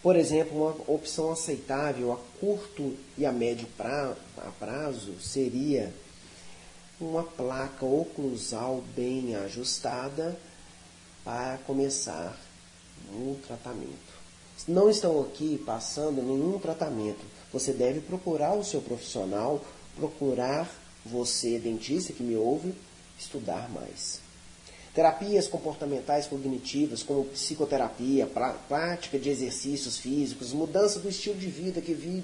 Por exemplo, uma opção aceitável a curto e a médio prazo seria uma placa oclusal bem ajustada para começar um tratamento. Não estão aqui passando nenhum tratamento. Você deve procurar o seu profissional, procurar você, dentista que me ouve, estudar mais. Terapias comportamentais cognitivas, como psicoterapia, prática de exercícios físicos, mudança do estilo de vida que, vi,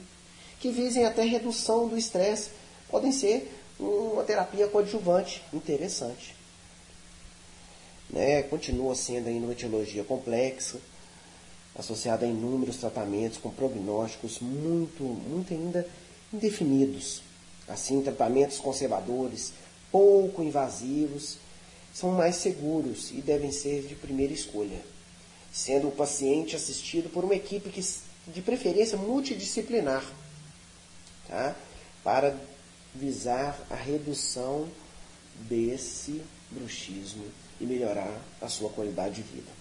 que visem até redução do estresse, podem ser uma terapia coadjuvante interessante. Né? Continua sendo ainda uma etiologia complexa, associada a inúmeros tratamentos com prognósticos muito, muito ainda indefinidos. Assim, tratamentos conservadores, pouco invasivos, são mais seguros e devem ser de primeira escolha, sendo o paciente assistido por uma equipe que, de preferência multidisciplinar, tá? para visar a redução desse bruxismo e melhorar a sua qualidade de vida.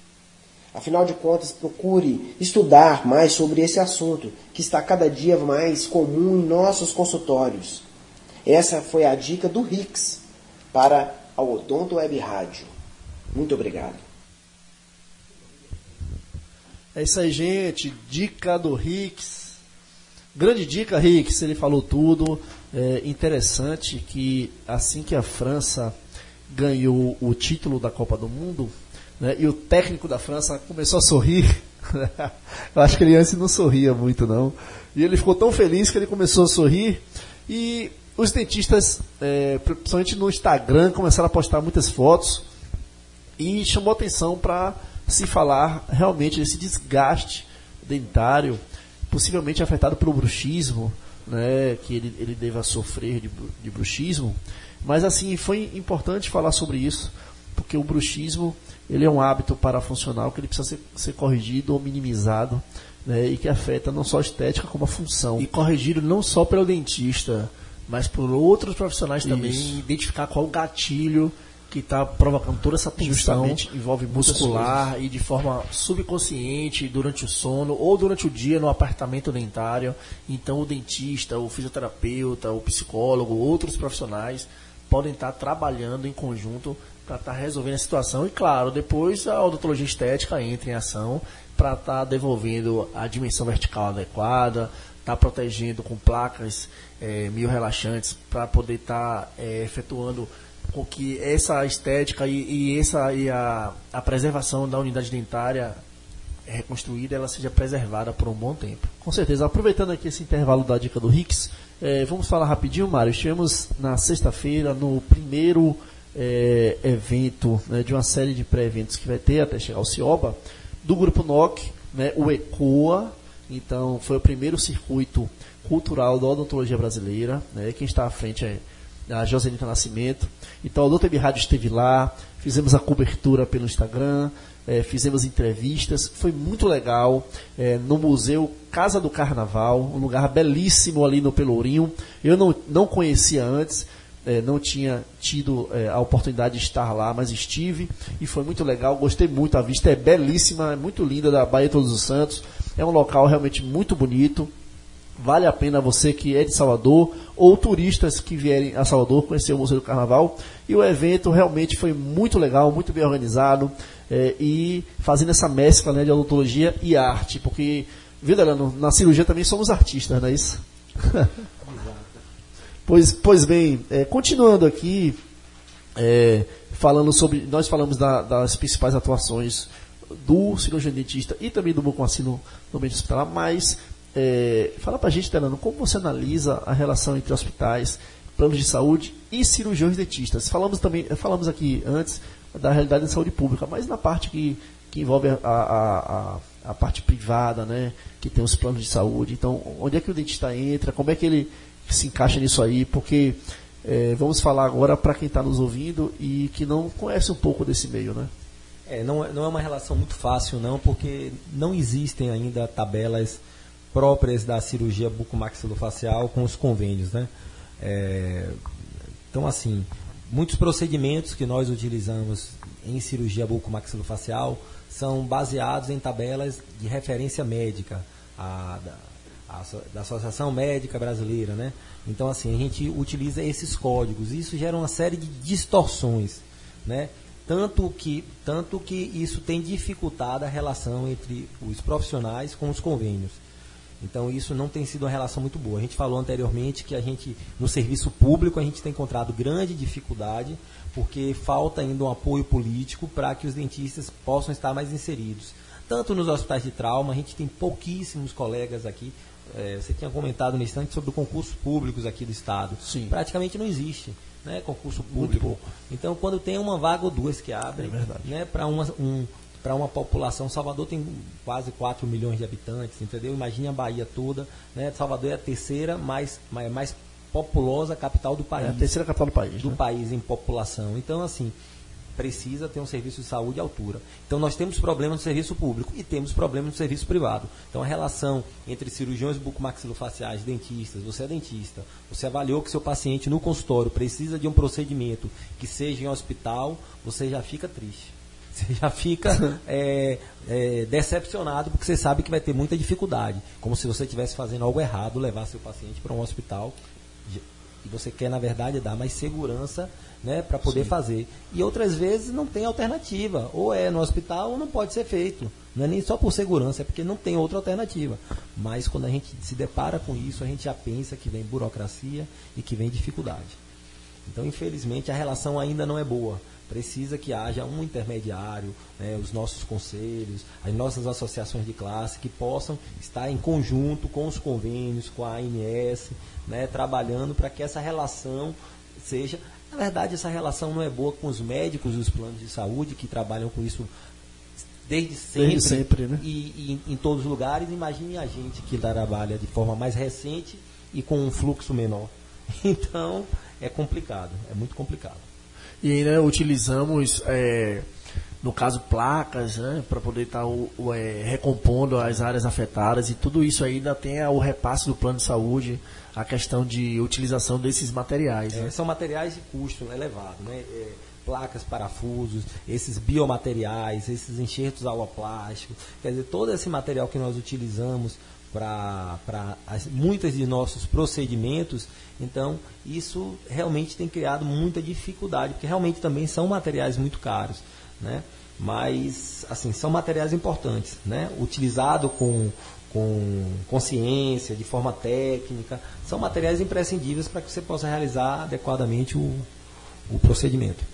Afinal de contas, procure estudar mais sobre esse assunto, que está cada dia mais comum em nossos consultórios. Essa foi a dica do Rix para ao Odonto Web Rádio. Muito obrigado. É isso aí, gente. Dica do Rix. Grande dica, Rix. Ele falou tudo. É interessante que assim que a França ganhou o título da Copa do Mundo, né, e o técnico da França começou a sorrir. Eu acho que ele antes não sorria muito, não. E ele ficou tão feliz que ele começou a sorrir. E os dentistas, é, principalmente no Instagram, começaram a postar muitas fotos e chamou atenção para se falar realmente desse desgaste dentário, possivelmente afetado pelo bruxismo, né, que ele, ele deva sofrer de, de bruxismo. Mas assim, foi importante falar sobre isso, porque o bruxismo ele é um hábito parafuncional que ele precisa ser, ser corrigido ou minimizado, né, e que afeta não só a estética como a função. E corrigido não só pelo dentista, mas por outros profissionais também, Isso. identificar qual o gatilho que está provocando toda essa tensão Justamente, envolve muscular e de forma subconsciente durante o sono ou durante o dia no apartamento dentário. Então o dentista, o fisioterapeuta, o psicólogo, outros profissionais podem estar trabalhando em conjunto para estar tá resolvendo a situação e claro, depois a odontologia estética entra em ação para estar tá devolvendo a dimensão vertical adequada, estar tá protegendo com placas é, mil relaxantes para poder estar tá, é, efetuando com que essa estética e, e essa e a, a preservação da unidade dentária reconstruída ela seja preservada por um bom tempo. Com certeza. Aproveitando aqui esse intervalo da dica do Rix, é, vamos falar rapidinho, Mário. Estivemos na sexta-feira no primeiro é, evento né, de uma série de pré-eventos que vai ter até chegar ao Cioba, do Grupo NOC, né, o ECOA, então, foi o primeiro circuito cultural da odontologia brasileira. Né? Quem está à frente é a Joselita Nascimento. Então, o Doutor Rádio esteve lá, fizemos a cobertura pelo Instagram, é, fizemos entrevistas, foi muito legal, é, no Museu Casa do Carnaval, um lugar belíssimo ali no Pelourinho. Eu não, não conhecia antes, é, não tinha tido é, a oportunidade de estar lá, mas estive e foi muito legal, gostei muito, a vista é belíssima, é muito linda da Bahia Todos os Santos. É um local realmente muito bonito. Vale a pena você que é de Salvador ou turistas que vierem a Salvador conhecer o Museu do Carnaval. E o evento realmente foi muito legal, muito bem organizado é, e fazendo essa mescla né, de odontologia e arte, porque, viu, Delano, na cirurgia também somos artistas, não é isso? pois, pois bem, é, continuando aqui, é, falando sobre. Nós falamos da, das principais atuações do cirurgião dentista e também do Bucomaci no, no ambiente hospitalar, mas é, fala pra gente, Telano, como você analisa a relação entre hospitais, planos de saúde e cirurgiões dentistas? Falamos também, falamos aqui antes da realidade da saúde pública, mas na parte que, que envolve a, a, a, a parte privada, né, que tem os planos de saúde. Então, onde é que o dentista entra? Como é que ele se encaixa nisso aí? Porque é, vamos falar agora para quem está nos ouvindo e que não conhece um pouco desse meio, né? É, não, é, não é uma relação muito fácil, não, porque não existem ainda tabelas próprias da cirurgia bucomaxilofacial com os convênios, né? É, então, assim, muitos procedimentos que nós utilizamos em cirurgia bucomaxilofacial são baseados em tabelas de referência médica a, a, da Associação Médica Brasileira, né? Então, assim, a gente utiliza esses códigos. Isso gera uma série de distorções, né? Tanto que, tanto que isso tem dificultado a relação entre os profissionais com os convênios. Então isso não tem sido uma relação muito boa. A gente falou anteriormente que a gente, no serviço público, a gente tem encontrado grande dificuldade, porque falta ainda um apoio político para que os dentistas possam estar mais inseridos. Tanto nos hospitais de trauma, a gente tem pouquíssimos colegas aqui. É, você tinha comentado no instante sobre concursos públicos aqui do Estado. Sim. Praticamente não existe né, concurso público. Então, quando tem uma vaga ou duas que abrem é né, para um, para uma população, Salvador tem quase 4 milhões de habitantes, entendeu? Imagine a Bahia toda, né? Salvador é a terceira mais, mais, mais populosa capital do país. É a terceira capital do país. Do né? país em população. Então, assim, precisa ter um serviço de saúde à altura. Então, nós temos problemas no serviço público e temos problemas no serviço privado. Então, a relação entre cirurgiões bucomaxilofaciais, dentistas, você é dentista, você avaliou que seu paciente no consultório precisa de um procedimento que seja em hospital, você já fica triste. Você já fica é, é, decepcionado porque você sabe que vai ter muita dificuldade. Como se você estivesse fazendo algo errado, levar seu paciente para um hospital. E você quer, na verdade, dar mais segurança né, para poder Sim. fazer. E outras vezes não tem alternativa. Ou é no hospital ou não pode ser feito. Não é nem só por segurança, é porque não tem outra alternativa. Mas quando a gente se depara com isso, a gente já pensa que vem burocracia e que vem dificuldade. Então, infelizmente, a relação ainda não é boa precisa que haja um intermediário, né, os nossos conselhos, as nossas associações de classe que possam estar em conjunto com os convênios, com a ANS, né, trabalhando para que essa relação seja. Na verdade, essa relação não é boa com os médicos dos planos de saúde que trabalham com isso desde sempre, desde sempre né? e, e em todos os lugares. Imagine a gente que trabalha de forma mais recente e com um fluxo menor. Então, é complicado, é muito complicado. E ainda utilizamos, é, no caso, placas, né, para poder estar tá, é, recompondo as áreas afetadas e tudo isso ainda tem o repasse do plano de saúde, a questão de utilização desses materiais. É, né? São materiais de custo elevado, né? É, placas, parafusos, esses biomateriais, esses enxertos aloplásticos, quer dizer, todo esse material que nós utilizamos para muitos de nossos procedimentos. Então, isso realmente tem criado muita dificuldade, porque realmente também são materiais muito caros, né? Mas, assim, são materiais importantes, né? Utilizado com, com consciência, de forma técnica, são materiais imprescindíveis para que você possa realizar adequadamente o, o procedimento.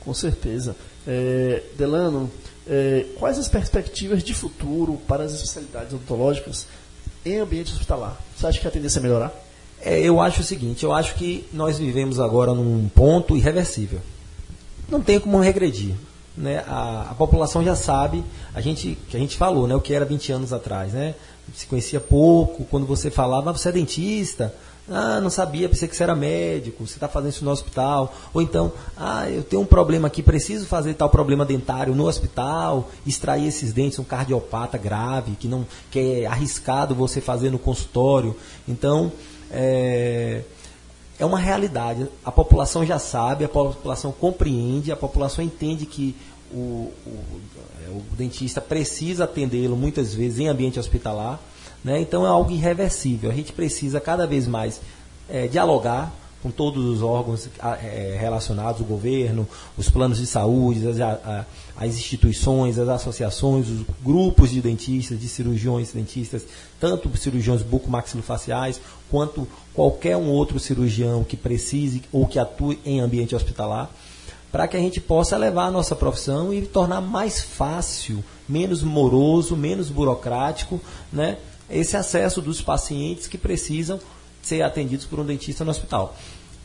Com certeza. É, Delano, é, quais as perspectivas de futuro para as especialidades odontológicas em ambiente hospitalar? Você acha que a tendência é melhorar? É, eu acho o seguinte, eu acho que nós vivemos agora num ponto irreversível. Não tem como regredir. Né? A, a, população já sabe, a gente, que a gente falou, né? o que era 20 anos atrás. Né? Se conhecia pouco, quando você falava, ah, você é dentista, ah, não sabia, pensei que você era médico, você está fazendo isso no hospital. Ou então, ah, eu tenho um problema aqui, preciso fazer tal problema dentário no hospital, extrair esses dentes, um cardiopata grave, que, não, que é arriscado você fazer no consultório. Então, é, é uma realidade. A população já sabe, a população compreende, a população entende que o, o, o dentista precisa atendê-lo muitas vezes em ambiente hospitalar né? Então é algo irreversível. A gente precisa cada vez mais é, dialogar com todos os órgãos é, relacionados, o governo, os planos de saúde, as, a, as, instituições, as associações, os grupos de dentistas, de cirurgiões dentistas, tanto cirurgiões bucomaxilofaciais, quanto qualquer um outro cirurgião que precise ou que atue em ambiente hospitalar, para que a gente possa levar a nossa profissão e tornar mais fácil, menos moroso, menos burocrático, né, esse acesso dos pacientes que precisam ser atendidos por um dentista no hospital.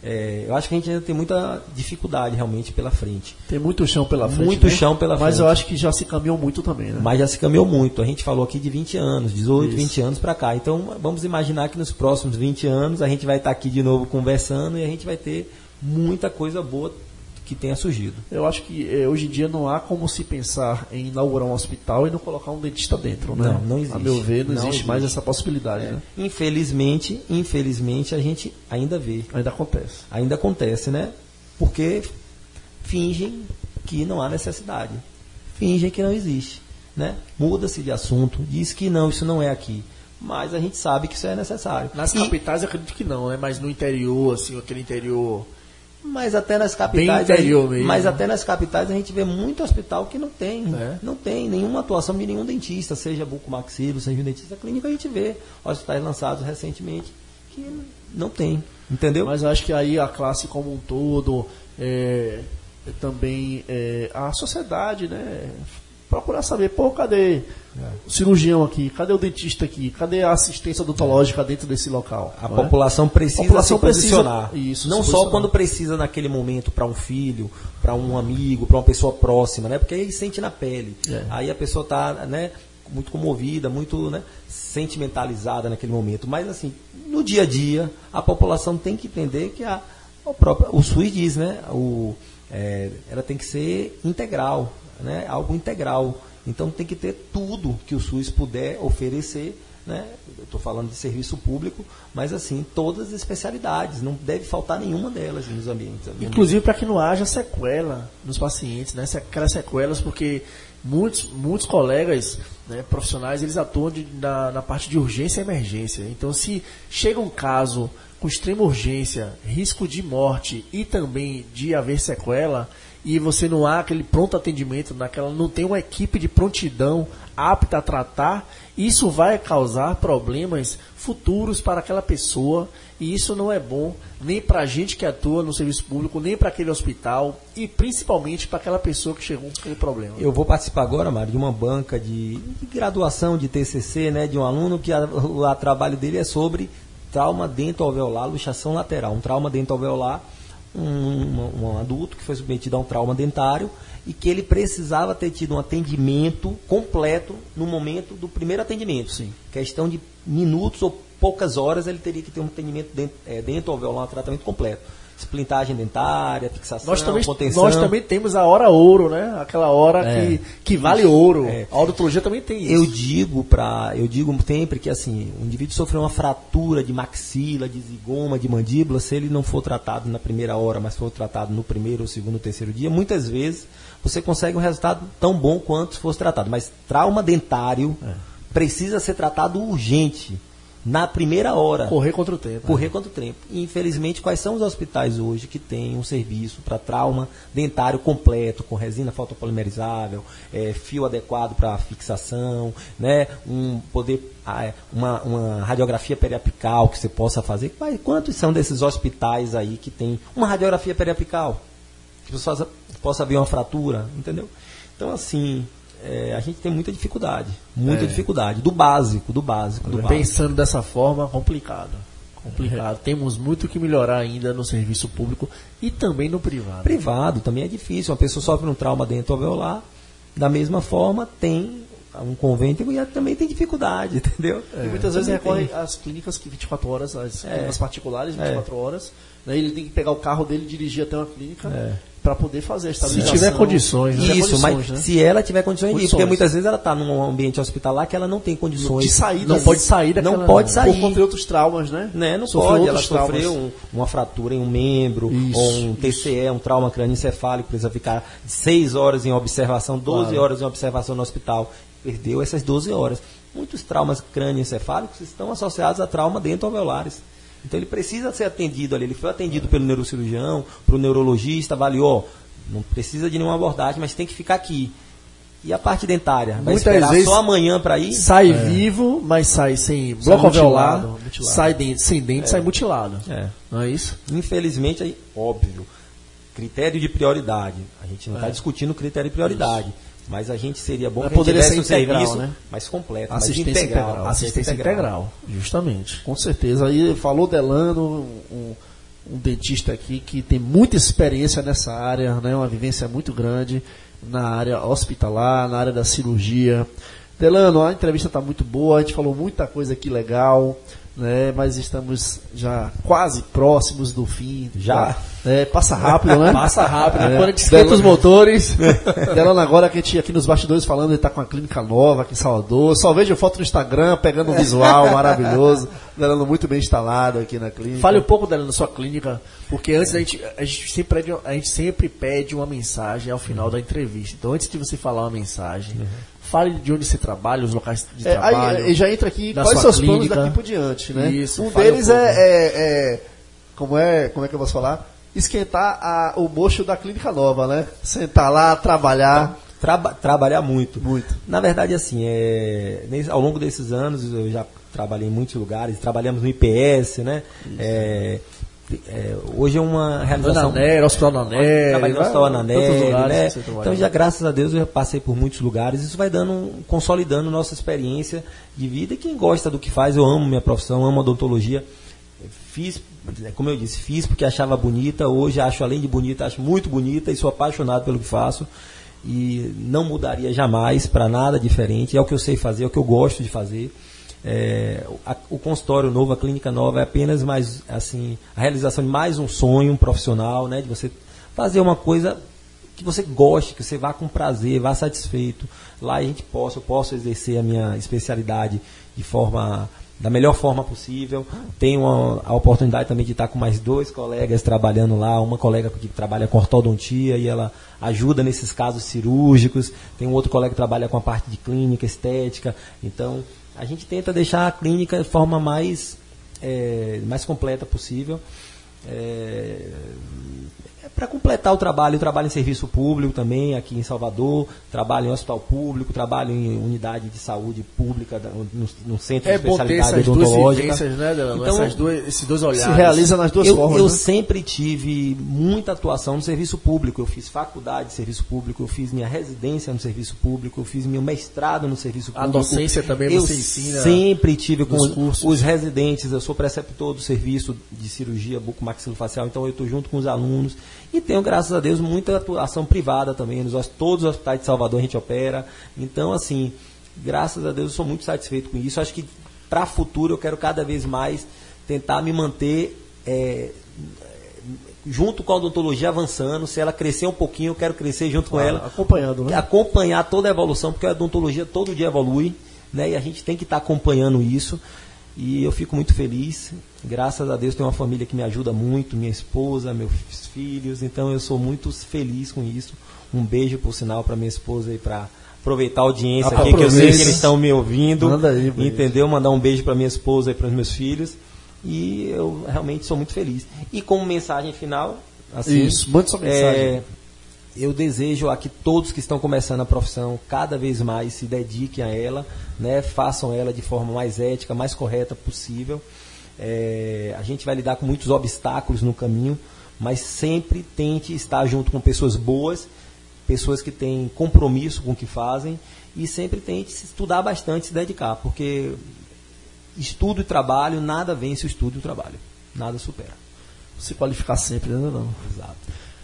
É, eu acho que a gente ainda tem muita dificuldade realmente pela frente. Tem muito chão pela frente. Muito né? chão pela Mas frente. eu acho que já se caminhou muito também, né? Mas já se caminhou muito. A gente falou aqui de 20 anos, 18, Isso. 20 anos para cá. Então vamos imaginar que nos próximos 20 anos a gente vai estar aqui de novo conversando e a gente vai ter muita coisa boa que tenha surgido. Eu acho que eh, hoje em dia não há como se pensar em inaugurar um hospital e não colocar um dentista dentro, né? Não, não existe. A meu ver, não, Não existe, existe. mais essa possibilidade, né? Infelizmente, infelizmente a gente ainda vê, Ainda acontece. ainda acontece, né? Porque fingem que não há necessidade, fingem que não existe, né? Muda-se de assunto, diz que não, isso não é aqui, mas a gente sabe que isso é necessário. Nas E- capitais eu acredito que não, né? Mas no interior, assim, aquele interior. Mas até nas capitais, Bem interior mesmo. mas até nas capitais a gente vê muito hospital que não tem, É. não tem nenhuma atuação de nenhum dentista, seja bucomaxilo, seja um dentista clínico, a gente vê hospitais lançados recentemente que não tem, entendeu? Mas eu acho que aí a classe como um todo, é também é, a sociedade, né? Procurar saber, pô, cadê o cirurgião aqui? Cadê o dentista aqui? Cadê a assistência odontológica dentro desse local? A não é? população precisa A população se posicionar. precisa- isso, não só quando precisa naquele momento para um filho, para um amigo, para uma pessoa próxima, né? Porque aí sente na pele. É. Aí a pessoa está, né, muito comovida, muito, né, sentimentalizada naquele momento. Mas assim, no dia a dia, a população tem que entender que a, o próprio o SUS diz, né, o é, ela tem que ser integral, né? Algo integral. Então tem que ter tudo que o SUS puder oferecer né? Estou falando de serviço público, mas assim, todas as especialidades, não deve faltar nenhuma delas nos ambientes. Inclusive para que não haja sequela nos pacientes, né? Aquelas sequelas, porque muitos, muitos colegas né, profissionais, eles atuam de- na, na parte de urgência e emergência. Então, se chega um caso com extrema urgência, risco de morte e também de haver sequela, e você não há aquele pronto atendimento, naquela, não tem uma equipe de prontidão apta a tratar, isso vai causar problemas futuros para aquela pessoa e isso não é bom nem para a gente que atua no serviço público, nem para aquele hospital e principalmente para aquela pessoa que chegou com aquele problema. Eu vou participar agora, Mário, de uma banca de, graduação de TCC, né, de um aluno que a- o trabalho dele é sobre trauma dentoalveolar, luxação lateral. Um trauma dentoalveolar, um, um- um adulto que foi submetido a um trauma dentário e que ele precisava ter tido um atendimento completo no momento do primeiro atendimento. Sim. Questão de minutos ou poucas horas ele teria que ter um atendimento dent, é, dentoalveolar, um tratamento completo. Esplintagem dentária, fixação, Nós também, contenção. nós também temos a hora ouro, né? Aquela hora É. que, que vale ouro. É. A odontologia também tem isso. Eu digo para, eu digo sempre que assim, o indivíduo sofreu uma fratura de maxila, de zigoma, de mandíbula, se ele não for tratado na primeira hora, mas for tratado no primeiro, segundo, terceiro dia, muitas vezes você consegue um resultado tão bom quanto se fosse tratado. Mas trauma dentário precisa ser tratado urgente, na primeira hora. Correr contra o tempo. Correr contra o tempo. E, infelizmente, quais são os hospitais hoje que têm um serviço para trauma dentário completo, com resina fotopolimerizável, eh, fio adequado para fixação, né, um poder, ah, é, uma, uma radiografia periapical que você possa fazer? Quantos são desses hospitais aí que tem uma radiografia periapical? Que você possa, possa ver uma fratura, entendeu? Então, assim, eh, a gente tem muita dificuldade. Muita dificuldade. Do básico, do básico, do básico. Pensando dessa forma, complicado. Complicado. Temos muito que melhorar ainda no serviço público e também no privado. Privado também é difícil. Uma pessoa sofre um trauma dentro alveolar, da mesma forma tem um convênio e também tem dificuldade, entendeu? E muitas vezes recorre às clínicas que 24 horas, as É. clínicas particulares 24 horas. Né, ele tem que pegar o carro dele e dirigir até uma clínica É. para poder fazer a Se estabilização. tiver condições, né? Se Isso, condições, mas né? se ela tiver condições, de ir, Condições. porque muitas vezes ela está num ambiente hospitalar que ela não tem condições de sair Não pode sair daquela... Não pode sair. Por conta de outros traumas, né? né? Não Sofreu pode, ela traumas. sofreu um- uma fratura em um membro, Isso, ou um TCE, um trauma crânioencefálico, precisa ficar 6 horas em observação, 12 Claro. horas em observação no hospital. Perdeu essas 12 horas. Muitos traumas crânioencefálicos estão associados a trauma dentoalveolares. Então ele precisa ser atendido ali. Ele foi atendido pelo neurocirurgião, pelo neurologista, avaliou. Não precisa de nenhuma abordagem, mas tem que ficar aqui. E a parte dentária? Vai Muitas esperar vezes só amanhã para ir? Sai vivo, mas sai sem Sai bloco alveolar, sai dente, sem dente, sai mutilado. É. Não é isso? Infelizmente, aí, óbvio, critério de prioridade. A gente não está discutindo critério de prioridade. Mas a gente seria bom Mas que poderia ser um integral, serviço né? mais completo, Assistência integral. integral. Assistência integral, justamente. Com certeza. Aí falou Delano, um, um dentista aqui que tem muita experiência nessa área, né? uma vivência muito grande na área hospitalar, na área da cirurgia. Delano, a entrevista está muito boa, a gente falou muita coisa aqui legal, né? mas estamos já quase próximos do fim. Já? É, passa rápido, né? Passa rápido, É. quando a gente esquenta os Delano- motores. Delano agora que a gente aqui nos bastidores falando, ele está com uma clínica nova aqui em Salvador. Só vejo foto no Instagram, pegando um visual maravilhoso. Delano muito bem instalado aqui na clínica. Fale um pouco dela na sua clínica, porque antes a gente, a gente, sempre, a gente sempre pede uma mensagem ao final da entrevista. Então, antes de você falar uma mensagem, fale de onde você trabalha, os locais de É, trabalho. aí, aí já entra aqui quais seus planos clínica. daqui por diante, né? Isso, um deles um é, é- é- como é, como é que eu posso falar? Esquentar a- o mocho da clínica nova, né? Sentar lá, trabalhar. Traba- trabalhar muito. Muito. Na verdade, assim, é, ao longo desses anos eu já trabalhei em muitos lugares, trabalhamos no IPS, né? É, é, hoje é uma realização. Ananera, Hospital da Anera, Trabalhei no Hospital lugares né? Então já graças a Deus eu já passei por muitos lugares. Isso vai dando, consolidando nossa experiência de vida. E quem gosta do que faz, eu amo minha profissão, amo odontologia. Fiz, como eu disse, fiz porque achava bonita. Hoje acho além de bonita, acho muito bonita e sou apaixonado pelo que faço. E não mudaria jamais para nada diferente. É o que eu sei fazer, é o que eu gosto de fazer. É, a- o consultório novo, a clínica nova é apenas mais assim a realização de mais um sonho profissional, né? De você fazer uma coisa que você goste, que você vá com prazer, vá satisfeito. Lá a gente possa, eu posso exercer a minha especialidade de forma da melhor forma possível. Tenho a, a oportunidade também de estar com mais dois colegas trabalhando lá, uma colega que trabalha com ortodontia e ela ajuda nesses casos cirúrgicos. Tem um outro colega que trabalha com a parte de clínica, estética. Então, a gente tenta deixar a clínica de forma mais, eh, mais completa possível. É, para completar o trabalho, eu trabalho em serviço público também aqui em Salvador, trabalho em hospital público, trabalho em unidade de saúde pública, no, no centro É de bom ter especialidade essas duas vivências, né, Delano? Então, Essas duas, esses dois olhares. Se realiza nas duas eu, formas. eu né? sempre tive muita atuação no serviço público. Eu fiz faculdade de serviço público, eu fiz minha residência no serviço público, eu fiz meu mestrado no serviço A público. docência também eu você ensina Sempre tive com cursos. os residentes, eu sou preceptor do serviço de cirurgia bucomaxilofacial, então eu estou junto com os alunos. E tenho, graças a Deus, muita atuação privada também. Nos, todos os hospitais de Salvador a gente opera. Então, assim, graças a Deus eu sou muito satisfeito com isso. Acho que para futuro eu quero cada vez mais tentar me manter é, junto com a odontologia avançando. Se ela crescer um pouquinho, eu quero crescer junto com Ah, ela. acompanhando, né? Acompanhar toda a evolução, porque a odontologia todo dia evolui, né? E a gente tem que estar acompanhando isso. E eu fico muito feliz. Graças a Deus tenho uma família que me ajuda muito, minha esposa, meus filhos. Então eu sou muito feliz com isso. Um beijo por sinal para minha esposa e para aproveitar a audiência aqui, que eu sei que eles estão me ouvindo. Manda aí, entendeu? Mandar um beijo para minha esposa e para os meus filhos. E eu realmente sou muito feliz. E como mensagem final, assim, Isso, mande sua mensagem. é, eu desejo a que todos que estão começando a profissão cada vez mais se dediquem a ela, né, façam ela de forma mais ética, mais correta possível. É, a gente vai lidar com muitos obstáculos no caminho, mas sempre tente estar junto com pessoas boas, pessoas que têm compromisso com o que fazem e sempre tente se estudar bastante, se dedicar, porque estudo e trabalho, nada vence o estudo e o trabalho, nada supera. Se qualificar sempre, né? Não. Exato.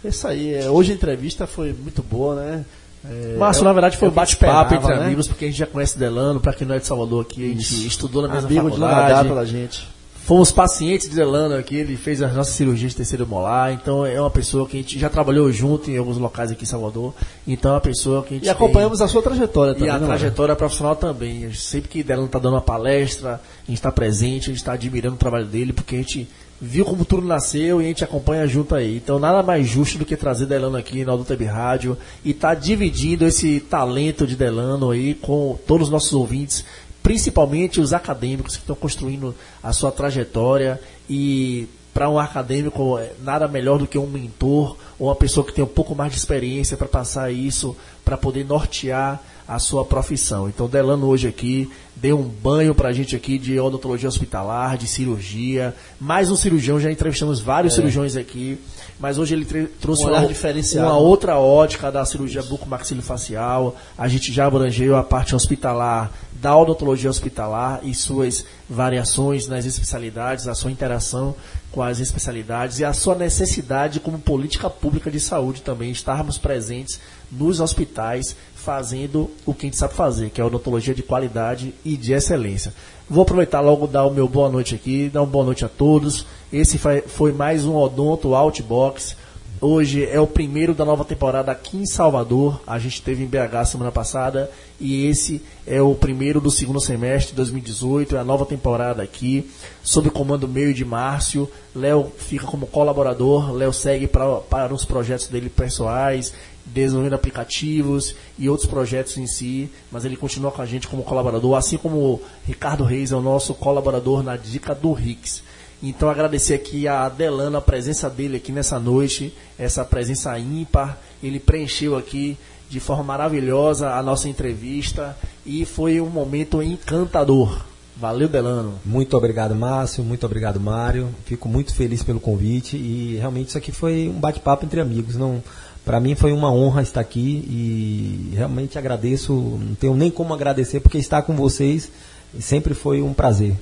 Isso aí. é, Hoje a entrevista foi muito boa, né? É, Márcio, é na verdade, foi é um bate-papo entre né? amigos, porque a gente já conhece Delano, pra quem não é de Salvador aqui, a gente estudou na mesma Amigo de faculdade. data da gente. Fomos pacientes de Delano aqui, ele fez as nossas cirurgias de terceiro molar, então é uma pessoa que a gente já trabalhou junto em alguns locais aqui em Salvador, então é uma pessoa que a gente E acompanhamos a sua trajetória tem, também. e a trajetória profissional também. Sempre que Delano está dando uma palestra, a gente está presente, a gente está admirando o trabalho dele, porque a gente viu como tudo nasceu e a gente acompanha junto aí. Então nada mais justo do que trazer Delano aqui na Adulta Rádio e estar dividindo esse talento de Delano aí com todos os nossos ouvintes, principalmente os acadêmicos que estão construindo a sua trajetória e para um acadêmico, é, nada melhor do que um mentor ou uma pessoa que tem um pouco mais de experiência para passar isso, para poder nortear a sua profissão. Então, Delano hoje aqui deu um banho para a gente aqui de odontologia hospitalar, de cirurgia, mais um cirurgião, já entrevistamos vários é. cirurgiões aqui, mas hoje ele trouxe um uma, diferenciado. uma outra ótica da cirurgia bucomaxilofacial, a gente já abrangeu a parte hospitalar da odontologia hospitalar e suas variações nas especialidades, a sua interação com as especialidades e a sua necessidade como política pública de saúde também estarmos presentes nos hospitais fazendo o que a gente sabe fazer, que é odontologia de qualidade e de excelência. Vou aproveitar logo dar o meu boa noite aqui, dar uma boa noite a todos. Esse foi mais um Odonto Outbox Hoje é o primeiro da nova temporada aqui em Salvador. A gente teve em BH semana passada e esse é o primeiro do segundo semestre de 2018. É a nova temporada aqui, sob o comando meu e de Márcio. Léo fica como colaborador. Léo segue para os projetos dele pessoais, desenvolvendo aplicativos e outros projetos em si, mas ele continua com a gente como colaborador, assim como o Ricardo Reis é o nosso colaborador na dica do Rix. Então agradecer aqui a Adelano, a presença dele aqui nessa noite, essa presença ímpar. Ele preencheu aqui de forma maravilhosa a nossa entrevista e foi um momento encantador. Valeu, Delano. Muito obrigado, Márcio. Muito obrigado, Mário. Fico muito feliz pelo convite e realmente isso aqui foi um bate-papo entre amigos. Não, para mim foi uma honra estar aqui e realmente agradeço. Não tenho nem como agradecer porque estar com vocês sempre foi um prazer.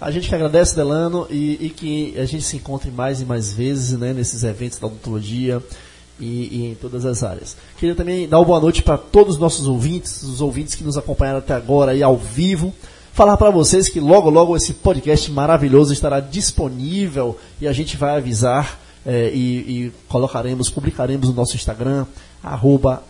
A gente que agradece, Delano, e, e, que a gente se encontre mais e mais vezes né, nesses eventos da odontologia e, e, em todas as áreas. Queria também dar uma boa noite para todos os nossos ouvintes, os ouvintes que nos acompanharam até agora aí ao vivo. Falar para vocês que logo, logo esse podcast maravilhoso estará disponível e a gente vai avisar é, e, e colocaremos, publicaremos no nosso Instagram, arroba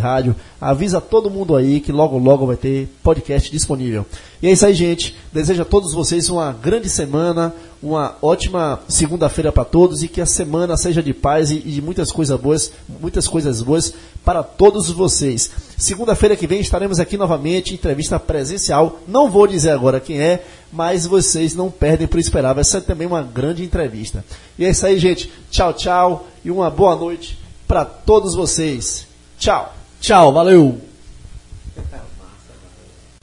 Rádio. Avisa todo mundo aí que logo logo vai ter podcast disponível. E é isso aí, gente. Desejo a todos vocês uma grande semana, uma ótima segunda-feira para todos e que a semana seja de paz e, de muitas coisas boas, muitas coisas boas para todos vocês. Segunda-feira que vem estaremos aqui novamente, entrevista presencial. Não vou dizer agora quem é, mas vocês não perdem por esperar. Vai ser também uma grande entrevista. E é isso aí, gente. Tchau, tchau e uma boa noite para todos vocês. Tchau. Tchau, valeu.